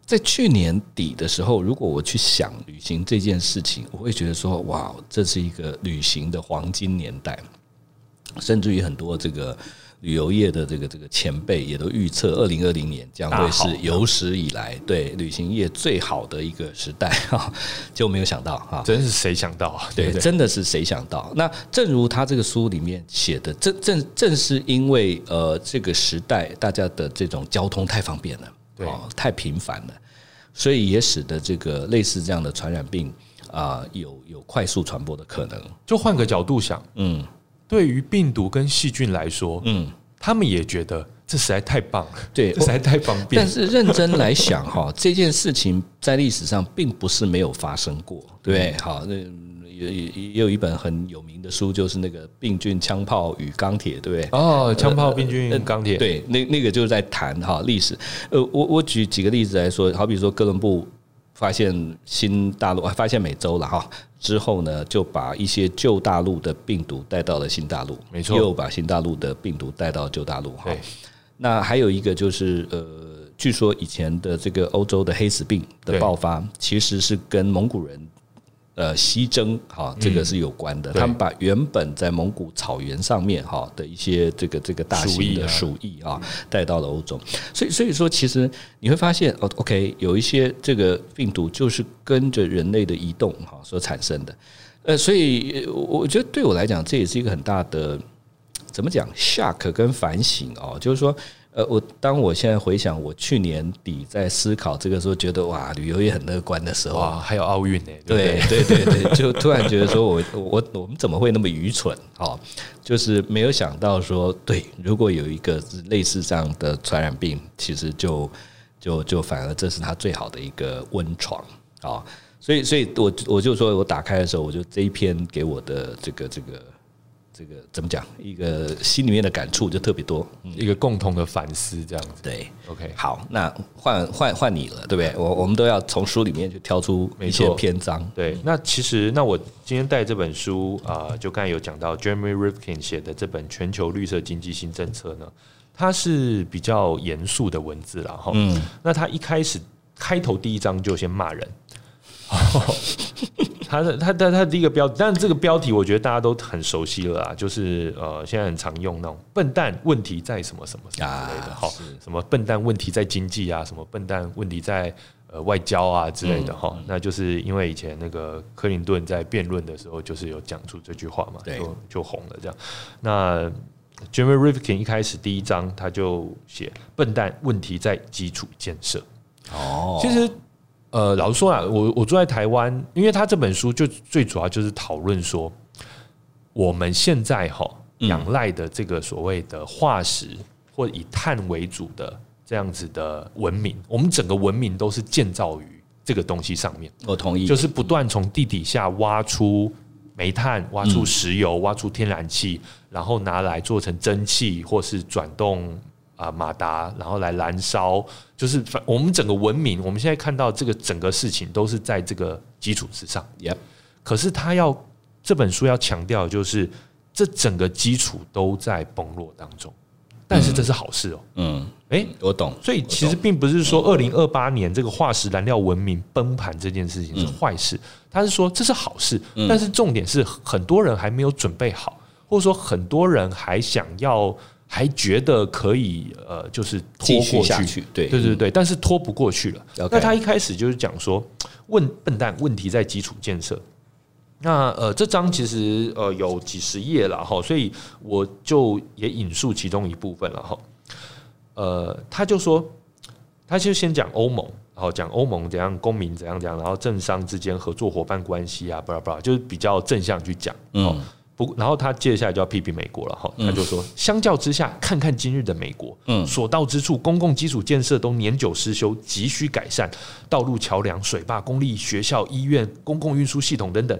在去年底的时候，如果我去想旅行这件事情，我会觉得说，哇，这是一个旅行的黄金年代，甚至于很多这个旅游业的这个这个前辈也都预测，二零二零年将会是有史以来对旅行业最好的一个时代哈，就没有想到哈，真是谁想到啊？对，真的是谁想到？那正如他这个书里面写的，正正正是因为呃这个时代大家的这种交通太方便了。哦，太频繁了，所以也使得这个类似这样的传染病啊，有有快速传播的可能。就换个角度想，嗯，对于病毒跟细菌来说，嗯，他们也觉得这实在太棒了，对，这实在太方便。但是认真来想，哈，这件事情在历史上并不是没有发生过，对，好，那。也也也有一本很有名的书，就是那个病菌、枪炮与钢铁，对不对？哦，枪炮、病菌、钢铁，对，那那个就是在谈哈历史。呃，我我举几个例子来说，好比说哥伦布发现新大陆，发现美洲了哈，之后呢，就把一些旧大陆的病毒带到了新大陆，没错，又把新大陆的病毒带到旧大陆哈。那还有一个就是呃，据说以前的这个欧洲的黑死病的爆发，其实是跟蒙古人。呃，西征哈，这个是有关的。他们把原本在蒙古草原上面哈的一些这个这个大型的鼠疫啊带到了欧洲，所以所以说，其实你会发现哦，OK，有一些这个病毒就是跟着人类的移动哈所产生的。呃，所以我觉得对我来讲，这也是一个很大的怎么讲 shock 跟反省哦，就是说。呃，我当我现在回想我去年底在思考这个时候，觉得哇，旅游业很乐观的时候，哇，还有奥运呢，对对对对，就突然觉得说我我我们怎么会那么愚蠢？哦，就是没有想到说，对，如果有一个类似这样的传染病，其实就就就反而这是他最好的一个温床啊，所以所以我我就说我打开的时候，我就这一篇给我的这个这个。这个怎么讲？一个心里面的感触就特别多，一个共同的反思，这样子。对，OK，好，那换换换你了，对不对？我我们都要从书里面去挑出一些篇章。对，那其实那我今天带这本书啊、呃，就刚才有讲到 Jeremy Rifkin 写的这本《全球绿色经济新政策》呢，它是比较严肃的文字了哈。嗯，那他一开始开头第一章就先骂人。他的他的他第一个标题，但这个标题我觉得大家都很熟悉了啊，就是呃，现在很常用那种“笨蛋问题在什么什么什么”之类的，好，什么“笨蛋问题在经济啊”，什么“笨蛋问题在呃外交啊”之类的哈，那就是因为以前那个克林顿在辩论的时候，就是有讲出这句话嘛，就就红了这样。那 Jeremy Rifkin 一开始第一章他就写“笨蛋问题在基础建设”，哦，其实。呃，老实说啊，我我住在台湾，因为他这本书就最主要就是讨论说，我们现在哈仰赖的这个所谓的化石或以碳为主的这样子的文明，我们整个文明都是建造于这个东西上面。我同意，就是不断从地底下挖出煤炭、挖出石油、挖出天然气，然后拿来做成蒸汽或是转动。啊，马达，然后来燃烧，就是我们整个文明，我们现在看到这个整个事情都是在这个基础之上。Yep. 可是他要这本书要强调，就是这整个基础都在崩落当中。但是这是好事哦。嗯，哎，我懂。所以其实并不是说二零二八年这个化石燃料文明崩盘这件事情是坏事，他是说这是好事。但是重点是很多人还没有准备好，或者说很多人还想要。还觉得可以，呃，就是拖过去，去对对对对，但是拖不过去了。Okay. 那他一开始就是讲说，问笨蛋，问题在基础建设。那呃，这章其实呃有几十页了哈，所以我就也引述其中一部分了哈。呃，他就说，他就先讲欧盟，然后讲欧盟怎样，公民怎样怎样，然后政商之间合作伙伴关系啊，巴拉巴拉，就是比较正向去讲。嗯。不，然后他接下来就要批评美国了哈，他就说，相较之下，看看今日的美国，嗯，所到之处，公共基础建设都年久失修，急需改善，道路、桥梁、水坝、公立学校、医院、公共运输系统等等。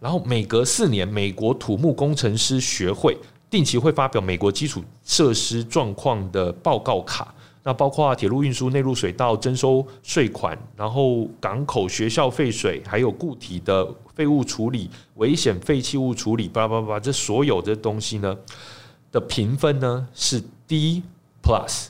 然后每隔四年，美国土木工程师学会定期会发表美国基础设施状况的报告卡。那包括铁路运输、内陆水道征收税款，然后港口、学校废水，还有固体的废物处理、危险废弃物处理，巴拉巴拉，这所有的东西呢的评分呢是 D plus。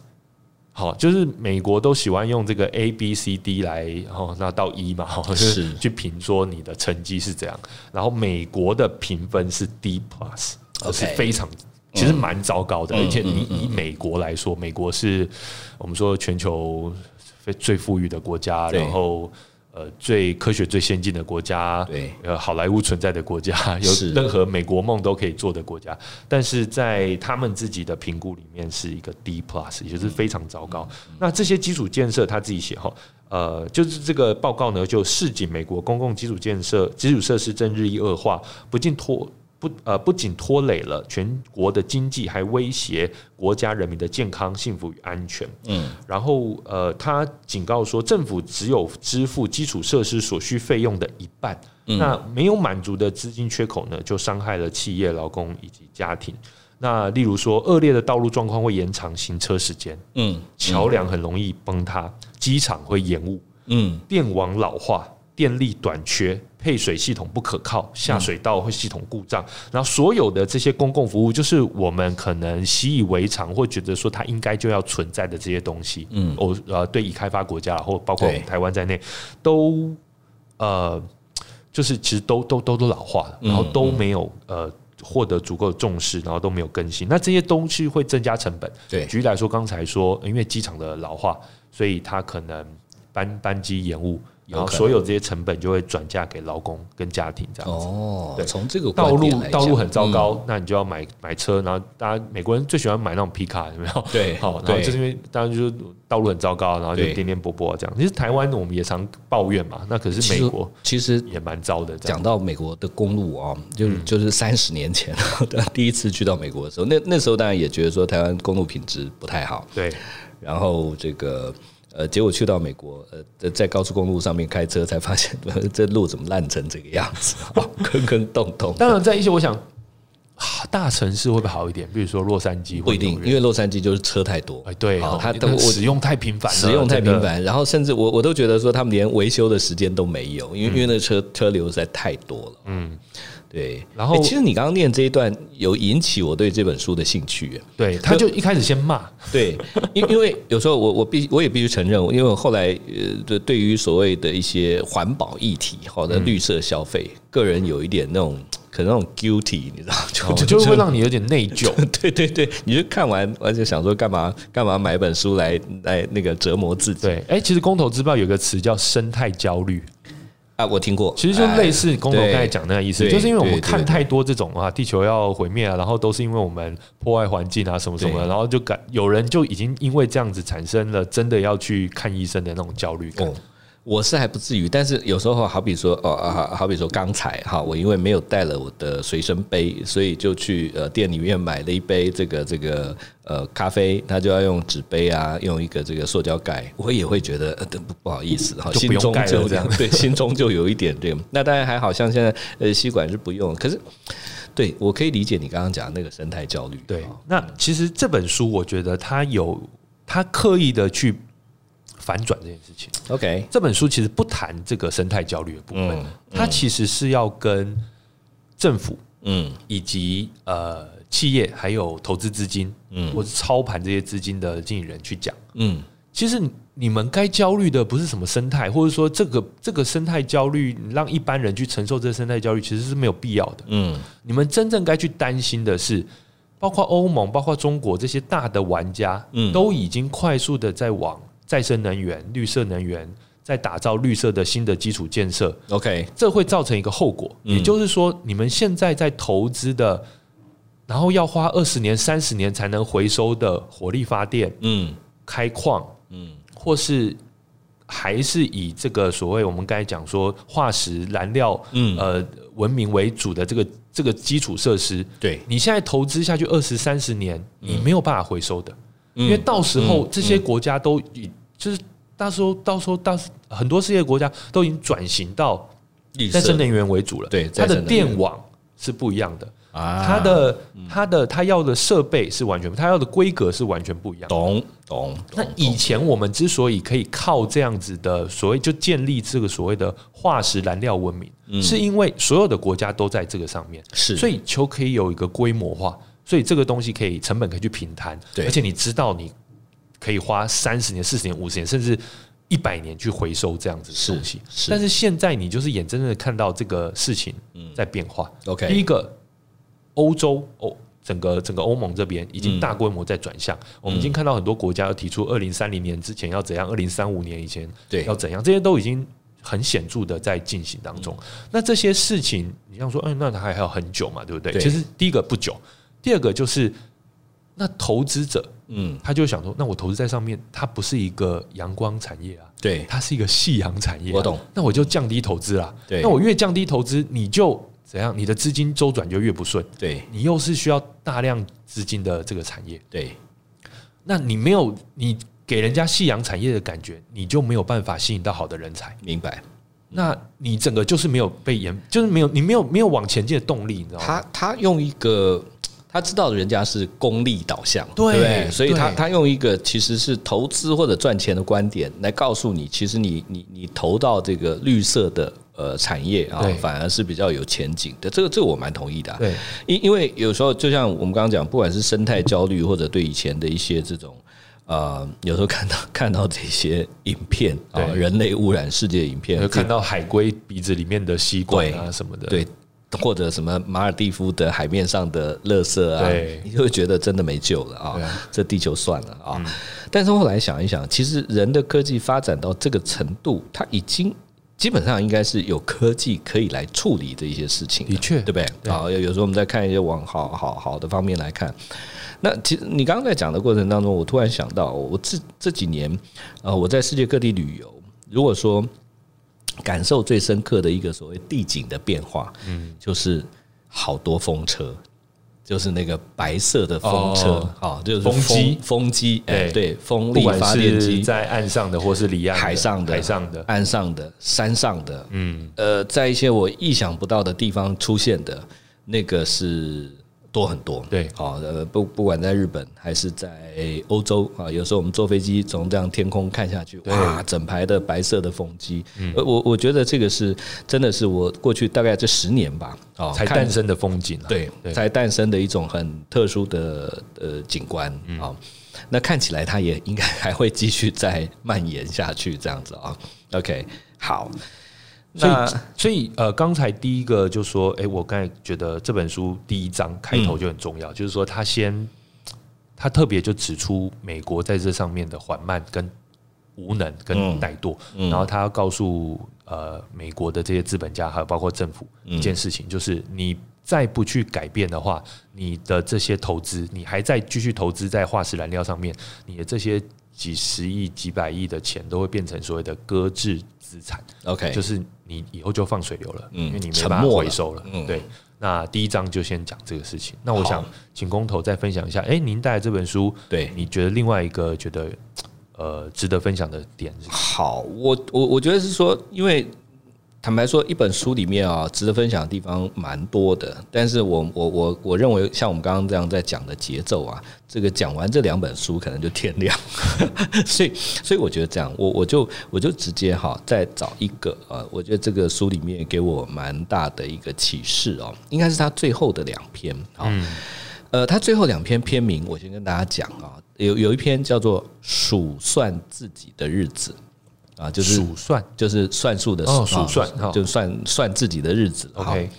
好，就是美国都喜欢用这个 A B C D 来，哦那到 E 嘛，就是去评说你的成绩是怎样。然后美国的评分是 D plus，是非常。其实蛮糟糕的，而且你以美国来说，美国是我们说全球最富裕的国家，然后呃最科学最先进的国家，对，呃好莱坞存在的国家，有任何美国梦都可以做的国家，但是在他们自己的评估里面是一个 D plus，也就是非常糟糕。那这些基础建设他自己写哈，呃，就是这个报告呢，就示警美国公共基础建设基础设施正日益恶化，不仅拖。不呃，不仅拖累了全国的经济，还威胁国家人民的健康、幸福与安全。嗯，然后呃，他警告说，政府只有支付基础设施所需费用的一半，那没有满足的资金缺口呢，就伤害了企业、劳工以及家庭。那例如说，恶劣的道路状况会延长行车时间，嗯，桥梁很容易崩塌，机场会延误，嗯，电网老化。电力短缺，配水系统不可靠，下水道会系统故障，然后所有的这些公共服务，就是我们可能习以为常，或觉得说它应该就要存在的这些东西，嗯，我，呃，对已开发国家，或包括我们台湾在内，都呃，就是其实都都都都老化了，然后都没有呃获得足够的重视，然后都没有更新，那这些东西会增加成本。对，举例来说，刚才说因为机场的老化，所以它可能班班机延误。然后所有这些成本就会转嫁给劳工跟家庭这样子。哦，对，从这个道路道路很糟糕，那你就要买买车。然后大家美国人最喜欢买那种皮卡，有没有？对，好，然后就是因为当然就是道路很糟糕，然后就颠颠簸簸这样。其实台湾我们也常抱怨嘛，那可是美国其实也蛮糟的。讲到美国的公路啊，就就是三十年前 第一次去到美国的时候，那那时候当然也觉得说台湾公路品质不太好。对，然后这个。呃，结果去到美国，呃，在高速公路上面开车，才发现 这路怎么烂成这个样子，坑坑洞洞。当然，在一些我想，大城市会不会好一点？比如说洛杉矶，不一定，因为洛杉矶就是车太多。哎，对，它都使用太频繁，使用太频繁，然后甚至我我都觉得说，他们连维修的时间都没有，因为因为那车车流实在太多了。嗯。对，然后其实你刚刚念这一段有引起我对这本书的兴趣。对，他就一开始先骂，对，因因为有时候我我必我也必须承认，因为我后来呃对对于所谓的一些环保议题或者绿色消费，个人有一点那种可能那种 guilty，你知道，就就会让你有点内疚。对对对，你就看完完就想说干嘛干嘛买本书来来那个折磨自己。对，哎，其实公投之报有个词叫生态焦虑。啊，我听过，其实就类似工头刚才讲那个意思，就是因为我们看太多这种啊，地球要毁灭啊，然后都是因为我们破坏环境啊，什么什么，然后就感有人就已经因为这样子产生了真的要去看医生的那种焦虑感。我是还不至于，但是有时候好比说哦，好好比说刚才哈，我因为没有带了我的随身杯，所以就去呃店里面买了一杯这个这个呃咖啡，他就要用纸杯啊，用一个这个塑胶盖，我也会觉得呃不不好意思哈，心中就这样，对，心中就有一点这个。那当然还好像现在呃吸管是不用，可是对我可以理解你刚刚讲那个生态焦虑。对，那其实这本书我觉得他有他刻意的去。反转这件事情，OK，这本书其实不谈这个生态焦虑的部分，它其实是要跟政府，嗯，以及呃企业还有投资资金，嗯，或者操盘这些资金的经理人去讲，嗯，其实你们该焦虑的不是什么生态，或者说这个这个生态焦虑让一般人去承受这个生态焦虑，其实是没有必要的，嗯，你们真正该去担心的是，包括欧盟、包括中国这些大的玩家，嗯，都已经快速的在往。再生能源、绿色能源，在打造绿色的新的基础建设。OK，这会造成一个后果，也就是说，你们现在在投资的，然后要花二十年、三十年才能回收的火力发电，嗯，开矿，嗯，或是还是以这个所谓我们刚才讲说化石燃料，嗯，呃，文明为主的这个这个基础设施，对。你现在投资下去二十三十年，你没有办法回收的，嗯。因为到时候这些国家都就是到时候到时候到很多世界国家都已经转型到绿色再生能源为主了，对它的电网是不一样的。啊。它的它的它要的设备是完全，它要的规格是完全不一样。懂懂。那以前我们之所以可以靠这样子的所谓就建立这个所谓的化石燃料文明，是因为所有的国家都在这个上面，是。所以就可以有一个规模化，所以这个东西可以成本可以去平摊，对。而且你知道你可以花三十年、四十年、五十年，甚至一百年去回收这样子的东西。但是现在你就是眼睁睁的看到这个事情在变化。OK 第一个。欧洲欧整个整个欧盟这边已经大规模在转向，我们已经看到很多国家要提出二零三零年之前要怎样，二零三五年以前对要怎样，这些都已经很显著的在进行当中。那这些事情，你像说，嗯，那它还要很久嘛，对不对？对其实第一个不久，第二个就是那投资者，嗯，他就想说，那我投资在上面，它不是一个阳光产业啊，对它是一个夕阳产业啊，我懂那我就降低投资啦。对那我越降低投资，你就怎样？你的资金周转就越不顺。对你又是需要大量资金的这个产业，对那你没有你给人家夕阳产业的感觉，你就没有办法吸引到好的人才。明白。那你整个就是没有被延，就是没有你没有没有往前进的动力，你知道吗？他他用一个他知道人家是功利导向，对所以他他用一个其实是投资或者赚钱的观点来告诉你，其实你你你投到这个绿色的呃产业啊，反而是比较有前景的。这个这个我蛮同意的啊、对。因因为有时候就像我们刚刚讲，不管是生态焦虑，或者对以前的一些这种呃，有时候看到看到这些影片啊，对。人类污染世界的影片，有看到海龟鼻子里面的吸管啊什么的，对，或者什么马尔蒂夫的海面上的垃圾啊，你就会觉得真的没救了啊这地球算了啊。但是后来想一想，其实人的科技发展到这个程度，它已经。基本上应该是有科技可以来处理的一些事情，的确对不对？对啊，有有时候我们在看一些往好好好的方面来看。那其实你刚刚在讲的过程当中，我突然想到，我这这几年啊，我在世界各地旅游，如果说感受最深刻的一个所谓地景的变化，嗯，就是好多风车，就是那个白色的风车哦。啊，就是风机。风机，哎，对，风力发电机在岸上的，或是离岸海上的、海上的，岸上的、山上的，嗯，呃，在一些我意想不到的地方出现的，那个是多很多。对好，呃，不不管在日本还是在欧洲啊，有时候我们坐飞机从这样天空看下去，哇，整排的白色的风机，嗯，我我觉得这个是真的是我过去大概这十年吧，啊，才诞生的风景啊，对，才诞生的一种很特殊的呃景观啊。那看起来它也应该还会继续再蔓延下去，这样子啊。OK，好。所以所以呃，刚才第一个就说，哎，我刚才觉得这本书第一章开头就很重要，就是说他先他特别就指出美国在这上面的缓慢跟无能跟怠惰，然后他要告诉呃美国的这些资本家还有包括政府一件事情，就是你再不去改变的话，你的这些投资，你还在继续投资在化石燃料上面，你的这些几十亿、几百亿的钱都会变成所谓的搁置资产。OK，就是你以后就放水流了，嗯因为你没办法回收了。嗯对，那第一章就先讲这个事情。那我想请工头再分享一下，哎，您带来这本书，对你觉得另外一个觉得呃值得分享的点是什么？好，我我我觉得是说，因为坦白说，一本书里面啊，值得分享的地方蛮多的。但是我我我我认为，像我们刚刚这样在讲的节奏啊，这个讲完这两本书，可能就天亮。所以，所以我觉得这样，我我就我就直接哈，再找一个啊，我觉得这个书里面给我蛮大的一个启示哦，应该是他最后的两篇啊。呃，他最后两篇篇名，我先跟大家讲啊，有有一篇叫做《数算自己的日子》。啊，就是数算，就是算数的哦数算哦就算算自己的日子。OK，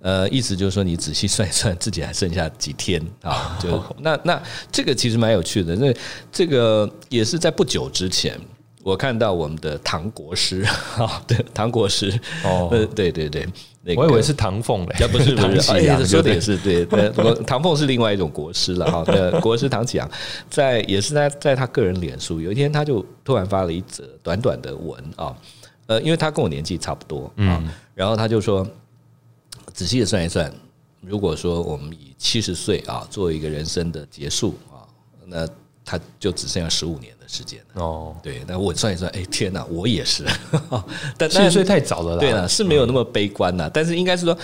呃，意思就是说，你仔细算一算，自己还剩下几天啊？就 那那这个其实蛮有趣的，那这个也是在不久之前，我看到我们的唐国师 啊，对，唐国师哦呃，对对对，那个我以为是唐凤嘞，不是不是，唐启阳，哎说的也对是对。唐凤是另外一种国师了哈。那国师唐启阳在也是在在他个人脸书，有一天他就突然发了一则短短的文啊，呃，因为他跟我年纪差不多啊，然后他就说，仔细的算一算，如果说我们以七十岁啊作为一个人生的结束啊，那他就只剩下十五年的时间哦。对，那我算一算，哎，天哪，我也是。但七十岁太早了啦。对了，是没有那么悲观呐。但是应该是说，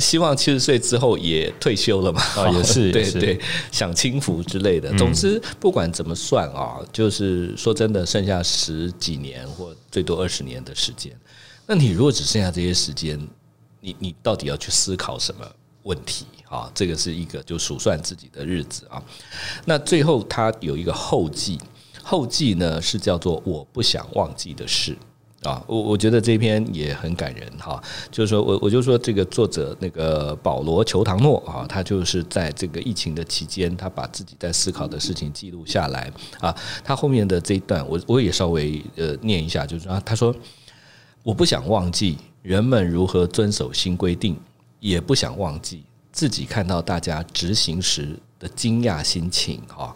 希望七十岁之后也退休了嘛。啊，也是，对对，享清福之类的。总之，不管怎么算啊，就是说真的，剩下十几年或最多二十年的时间。那你如果只剩下这些时间，你你到底要去思考什么问题？啊，这个是一个就数算自己的日子啊。那最后他有一个后记，后记呢是叫做我不想忘记的事啊。我我觉得这篇也很感人哈。就是说我我就说这个作者那个保罗·裘唐诺啊，他就是在这个疫情的期间，他把自己在思考的事情记录下来啊。他后面的这一段，我我也稍微呃念一下，就是啊他说我不想忘记人们如何遵守新规定，也不想忘记。自己看到大家执行时的惊讶心情，哈，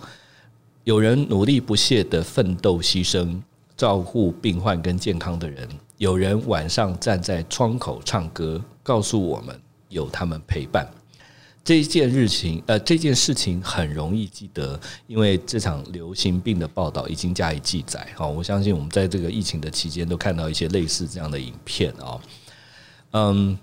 有人努力不懈的奋斗牺牲，照顾病患跟健康的人；有人晚上站在窗口唱歌，告诉我们有他们陪伴。这件日情，呃，这件事情很容易记得，因为这场流行病的报道已经加以记载。哈，我相信我们在这个疫情的期间都看到一些类似这样的影片啊，嗯。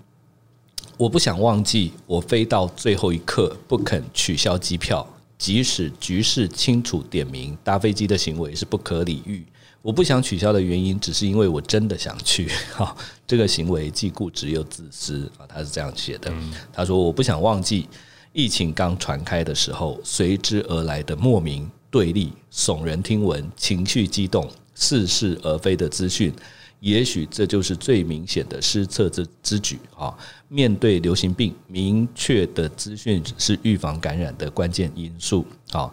我不想忘记，我飞到最后一刻不肯取消机票，即使局势清楚点明搭飞机的行为是不可理喻。我不想取消的原因，只是因为我真的想去。哈，这个行为既固执又自私啊，他是这样写的。他说：“我不想忘记疫情刚传开的时候，随之而来的莫名对立、耸人听闻、情绪激动、似是而非的资讯。”也许这就是最明显的失策之之举啊！面对流行病，明确的资讯是预防感染的关键因素啊。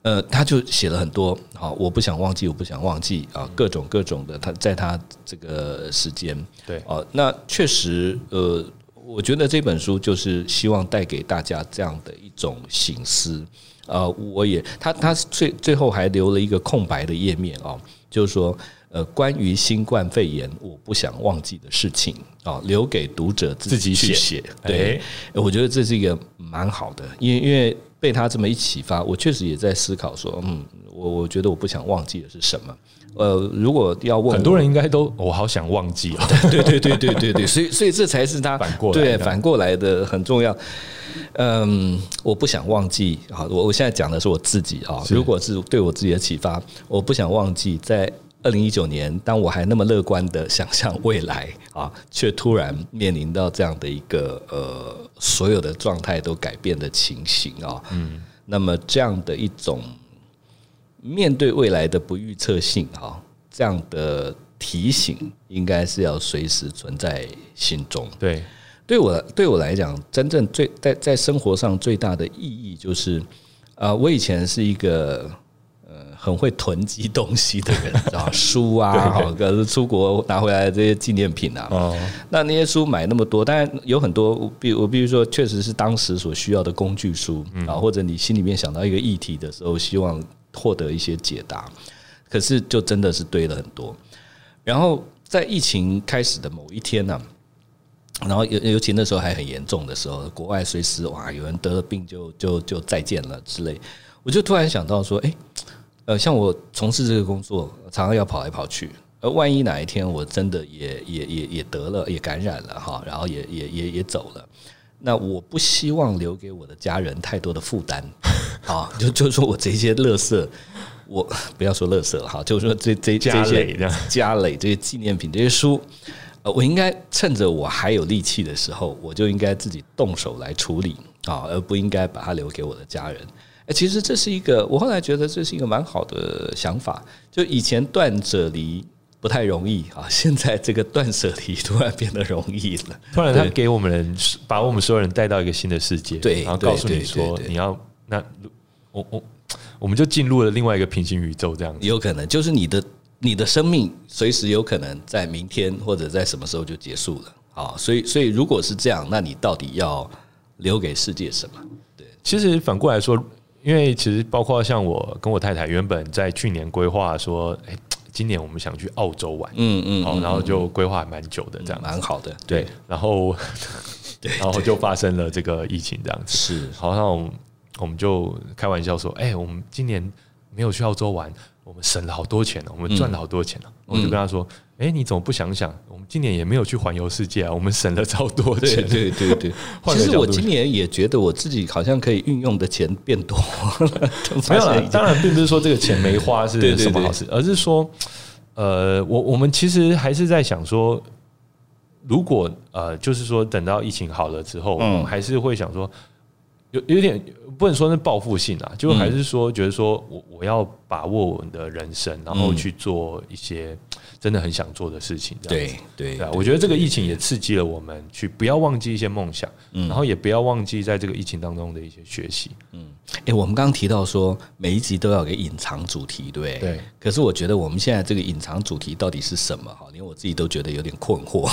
呃，他就写了很多啊，我不想忘记，我不想忘记啊，各种各种的。他在他这个时间，对啊，那确实，呃，我觉得这本书就是希望带给大家这样的一种醒思啊。我也，他他最最后还留了一个空白的页面啊，就是说。呃，关于新冠肺炎，我不想忘记的事情啊，留给读者自己去写。对，我觉得这是一个蛮好的，因为因为被他这么一启发，我确实也在思考说，嗯，我我觉得我不想忘记的是什么？呃，如果要问，很多人应该都我好想忘记 啊。对对对对对对，所以所以这才是他 反过来对反过来的很重要。嗯，我不想忘记啊，我我现在讲的是我自己啊，如果是对我自己的启发，我不想忘记在。二零一九年，当我还那么乐观的想象未来啊，却突然面临到这样的一个呃，所有的状态都改变的情形啊，嗯，那么这样的一种面对未来的不预测性啊，这样的提醒，应该是要随时存在心中。对，对我对我来讲，真正最在在生活上最大的意义，就是啊，我以前是一个。很会囤积东西的人，知道，书啊，好，可是出国拿回来的这些纪念品啊，哦，那那些书买那么多，当然有很多，比我比如说，确实是当时所需要的工具书啊，或者你心里面想到一个议题的时候，希望获得一些解答，可是就真的是堆了很多。然后在疫情开始的某一天呢，然后尤尤其那时候还很严重的时候，国外随时哇，有人得了病就就就再见了之类，我就突然想到说，哎。呃，像我从事这个工作，常常要跑来跑去。而万一哪一天我真的也也也也得了，也感染了哈，然后也也也也走了，那我不希望留给我的家人太多的负担啊。就就是说我这些垃圾，我不要说垃圾了哈，就是说这这这些家累这些纪念品这些书，呃，我应该趁着我还有力气的时候，我就应该自己动手来处理啊，而不应该把它留给我的家人。其实这是一个，我后来觉得这是一个蛮好的想法。就以前断舍离不太容易啊，现在这个断舍离突然变得容易了。突然他给我们人把我们所有人带到一个新的世界，对，然后告诉你说你要那我我我们就进入了另外一个平行宇宙，这样子有可能就是你的你的生命随时有可能在明天或者在什么时候就结束了啊。所以所以如果是这样，那你到底要留给世界什么？对，其实反过来说。因为其实包括像我跟我太太原本在去年规划说，哎，今年我们想去澳洲玩，嗯嗯，好然后就规划蛮久的这样，蛮好的，对。然后 对，然后就发生了这个疫情这样子。是，好像我们就开玩笑说，哎，我们今年没有去澳洲玩，我们省了好多钱了，我们赚了好多钱了。我就跟他说，哎，你怎么不想想？我们今年也没有去环游世界啊，我们省了超多钱。对对对对，其实我今年也觉得我自己好像可以运用的钱变多了。没有啦，当然并不是说这个钱没花是 什么好事，而是说，呃，我我们其实还是在想说，如果呃，就是说等到疫情好了之后，我们还是会想说，有有点不能说是报复性啊，就还是说觉得说我我要把握我们的人生，然后去做一些。真的很想做的事情，对对对，我觉得这个疫情也刺激了我们，去不要忘记一些梦想，然后也不要忘记在这个疫情当中的一些学习。嗯，哎，我们刚刚提到说每一集都要有个隐藏主题，对对。可是我觉得我们现在这个隐藏主题到底是什么？哈，连我自己都觉得有点困惑，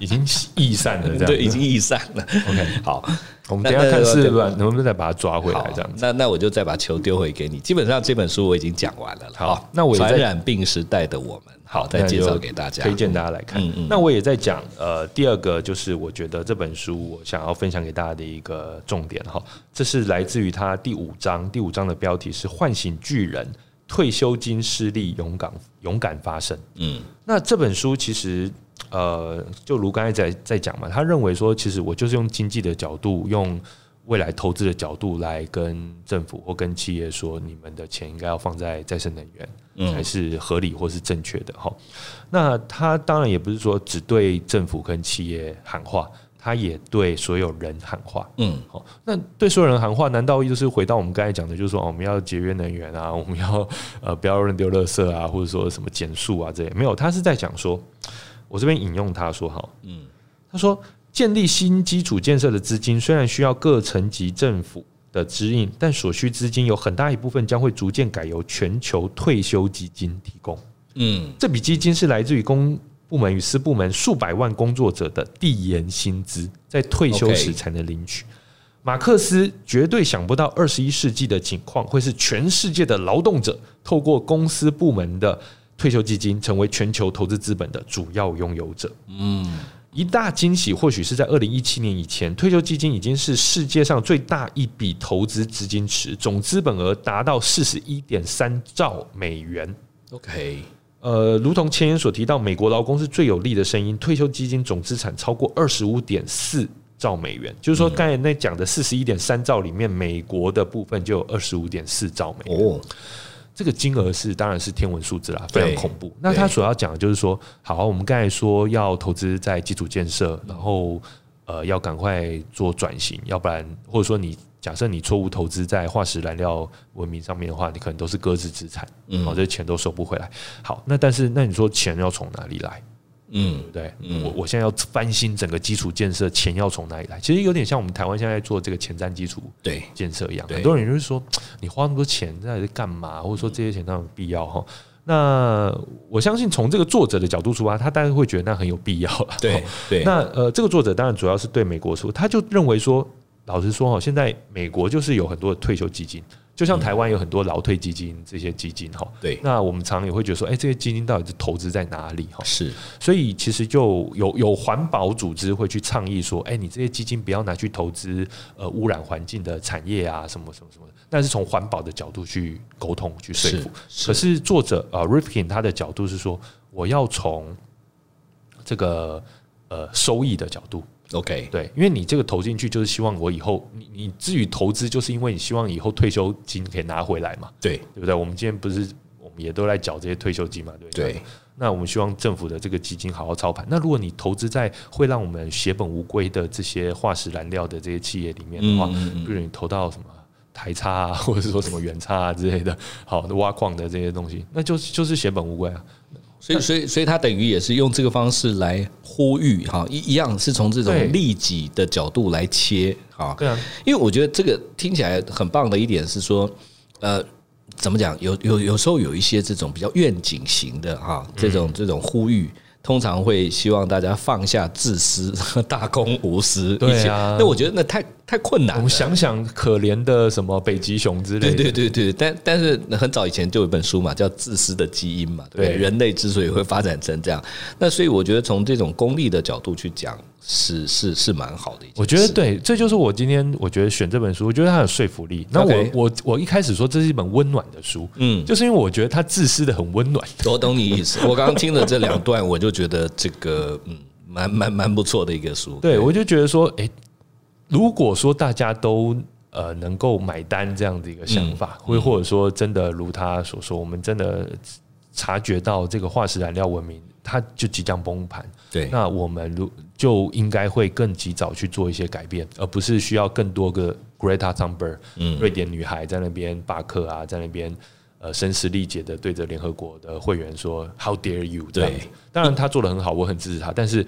已经易散了，对，已经易散了。OK，好。我们等下看是不是能不能再把它抓回来，这样子。那那我就再把球丢回给你。基本上这本书我已经讲完了。好，那我传染病时代的我们，好，再介绍给大家，推荐大家来看。那我也在讲，呃，第二个就是我觉得这本书我想要分享给大家的一个重点哈，这是来自于它第五章，第五章的标题是“唤醒巨人，退休金失利，勇敢勇敢发声”。嗯，那这本书其实。呃，就如刚才在在讲嘛，他认为说，其实我就是用经济的角度，用未来投资的角度来跟政府或跟企业说，你们的钱应该要放在再生能源，嗯才是合理或是正确的哈。那他当然也不是说只对政府跟企业喊话，他也对所有人喊话。嗯，好，那对所有人喊话，难道就是回到我们刚才讲的，就是说我们要节约能源啊，我们要呃不要乱丢垃圾啊，或者说什么减速啊这些？没有，他是在讲说。我这边引用他说：“好，嗯，他说建立新基础建设的资金虽然需要各层级政府的指引，但所需资金有很大一部分将会逐渐改由全球退休基金提供。嗯，这笔基金是来自于公部门与私部门数百万工作者的递延薪资，在退休时才能领取。马克思绝对想不到二十一世纪的情况会是全世界的劳动者透过公司部门的。”退休基金成为全球投资资本的主要拥有者。嗯，一大惊喜或许是在二零一七年以前，退休基金已经是世界上最大一笔投资资金池，总资本额达到四十一点三兆美元。OK，呃，如同前言所提到，美国劳工是最有利的声音，退休基金总资产超过二十五点四兆美元，就是说刚才那讲的四十一点三兆里面，美国的部分就有二十五点四兆美元。哦。这个金额是当然是天文数字啦，非常恐怖。那他所要讲的就是说，好，我们刚才说要投资在基础建设，然后呃要赶快做转型，要不然或者说你假设你错误投资在化石燃料文明上面的话，你可能都是搁置资产，嗯好，这些钱都收不回来。好，那但是那你说钱要从哪里来？嗯，对，我我现在要翻新整个基础建设，钱要从哪里来？其实有点像我们台湾现在做这个前瞻基础对建设一样。很多人就是说，你花那么多钱在干嘛？或者说这些钱它有必要哈？那我相信从这个作者的角度出发，他当然会觉得那很有必要了。对 对。那呃，这个作者当然主要是对美国说，他就认为说，老实说哈，现在美国就是有很多的退休基金。就像台湾有很多劳退基金，这些基金哈，对，那我们常常也会觉得说，哎，这些基金到底是投资在哪里哈？是，所以其实就有有环保组织会去倡议说，哎，你这些基金不要拿去投资呃污染环境的产业啊，什么什么什么的。但是从环保的角度去沟通去说服，可是作者啊 Rifkin 他的角度是说，我要从这个呃收益的角度。OK，对，因为你这个投进去就是希望我以后，你你至于投资，就是因为你希望以后退休金可以拿回来嘛，对，对不对？我们今天不是我们也都来缴这些退休金嘛，对不对？那我们希望政府的这个基金好好操盘。那如果你投资在会让我们血本无归的这些化石燃料的这些企业里面的话，比如你投到什么台差啊，或者是说什么元差啊之类的，好挖矿的这些东西，那就就是血本无归啊。所以，所以，所以他等于也是用这个方式来呼吁哈，一一样是从这种利己的角度来切哈。对啊，因为我觉得这个听起来很棒的一点是说，呃，怎么讲？有有有时候有一些这种比较愿景型的哈，这种这种呼吁，通常会希望大家放下自私，大公无私。对啊，那我觉得那太太困难。我们想想，可怜的什么北极熊之类的。对对对对，但但是很早以前就有一本书嘛，叫《自私的基因》嘛，对，对人类之所以会发展成这样，那所以我觉得从这种功利的角度去讲，是是是蛮好的。我觉得对，这就是我今天我觉得选这本书，我觉得它有说服力。那我我我一开始说这是一本温暖的书，嗯，就是因为我觉得它自私的很温暖。我懂你意思。我刚刚听了这两段，我就觉得这个嗯，蛮蛮蛮不错的一个书。对，我就觉得说，哎。如果说大家都呃能够买单这样的一个想法，或、嗯、或者说真的如他所说，我们真的察觉到这个化石燃料文明它就即将崩盘，对，那我们如就应该会更及早去做一些改变，而不是需要更多个 Greta Thunberg，嗯，瑞典女孩在那边罢课啊，在那边呃声嘶力竭的对着联合国的会员说 How dare you？对，当然他做的很好，我很支持他，但是。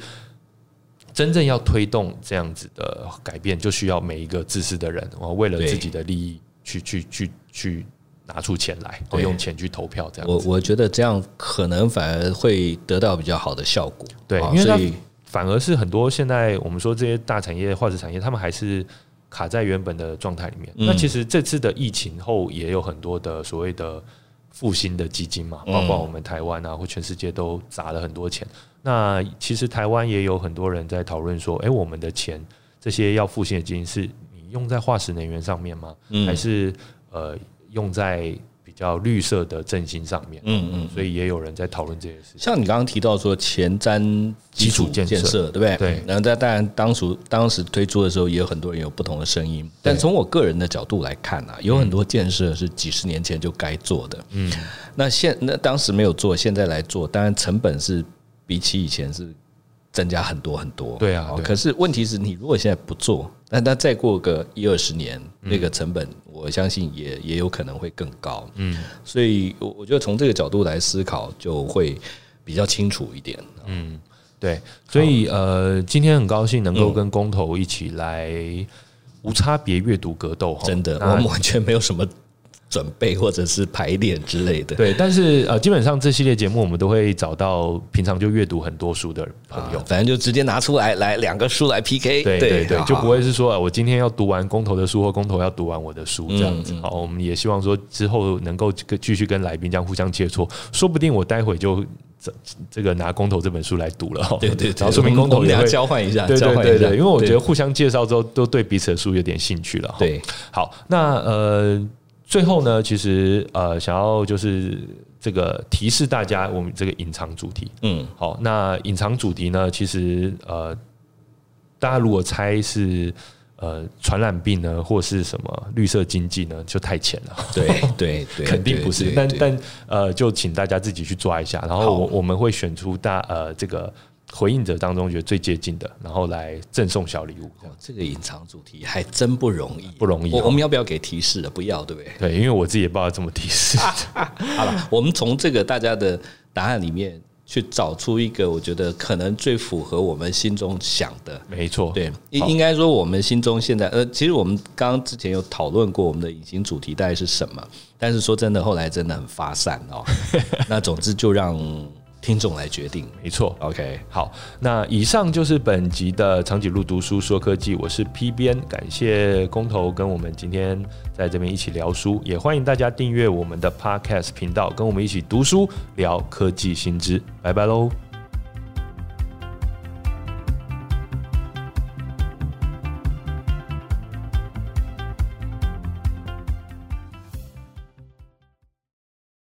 真正要推动这样子的改变，就需要每一个自私的人，我，为了自己的利益去去去去拿出钱来，我用钱去投票，这样子。我我觉得这样可能反而会得到比较好的效果。对，因为反而是很多现在我们说这些大产业、化石产业，他们还是卡在原本的状态里面。那其实这次的疫情后，也有很多的所谓的复兴的基金嘛，包括我们台湾啊，或全世界都砸了很多钱。那其实台湾也有很多人在讨论说，哎，我们的钱这些要付现的金是你用在化石能源上面吗？还是呃用在比较绿色的振兴上面？嗯嗯，所以也有人在讨论这些事情。像你刚刚提到说前瞻基础建设，对不对？对。然后在当然当初当时推出的时候，也有很多人有不同的声音。但从我个人的角度来看啊，有很多建设是几十年前就该做的。嗯。那现那当时没有做，现在来做，当然成本是。比起以前是增加很多很多，对啊。可是问题是你如果现在不做，那那再过个一二十年，那个成本我相信也也有可能会更高。嗯，所以我我觉得从这个角度来思考就会比较清楚一点。嗯，对。所以呃，今天很高兴能够跟工头一起来无差别阅读格斗，真的，我们完全没有什么。准备或者是排练之类的，对，但是呃，基本上这系列节目我们都会找到平常就阅读很多书的朋友，反正就直接拿出来来两个书来 PK，对对对，就不会是说我今天要读完公投的书或公投要读完我的书这样子。好，我们也希望说之后能够继续跟来宾这样互相切磋，说不定我待会就这这个拿公投这本书来读了，对对，然后说明公投也会交换一下，对对对对，因为我觉得互相介绍之后都对彼此的书有点兴趣了。对，好，那呃。最后呢，其实呃，想要就是这个提示大家，我们这个隐藏主题，嗯，好，那隐藏主题呢，其实呃，大家如果猜是呃传染病呢，或是什么绿色经济呢，就太浅了。对 对对，肯定不是。但但呃，就请大家自己去抓一下，然后我我们会选出大呃这个。回应者当中觉得最接近的，然后来赠送小礼物。这个隐藏主题还真不容易，不容易。我们要不要给提示的？不要，对不对？对，因为我自己也不知道怎么提示。好了，我们从这个大家的答案里面去找出一个，我觉得可能最符合我们心中想的。没错，对，应应该说我们心中现在呃，其实我们刚刚之前有讨论过我们的隐形主题大概是什么，但是说真的，后来真的很发散哦。那总之就让。听众来决定，没错。OK，好，那以上就是本集的长颈鹿读书说科技，我是 P 编，感谢公投跟我们今天在这边一起聊书，也欢迎大家订阅我们的 Podcast 频道，跟我们一起读书聊科技新知，拜拜喽。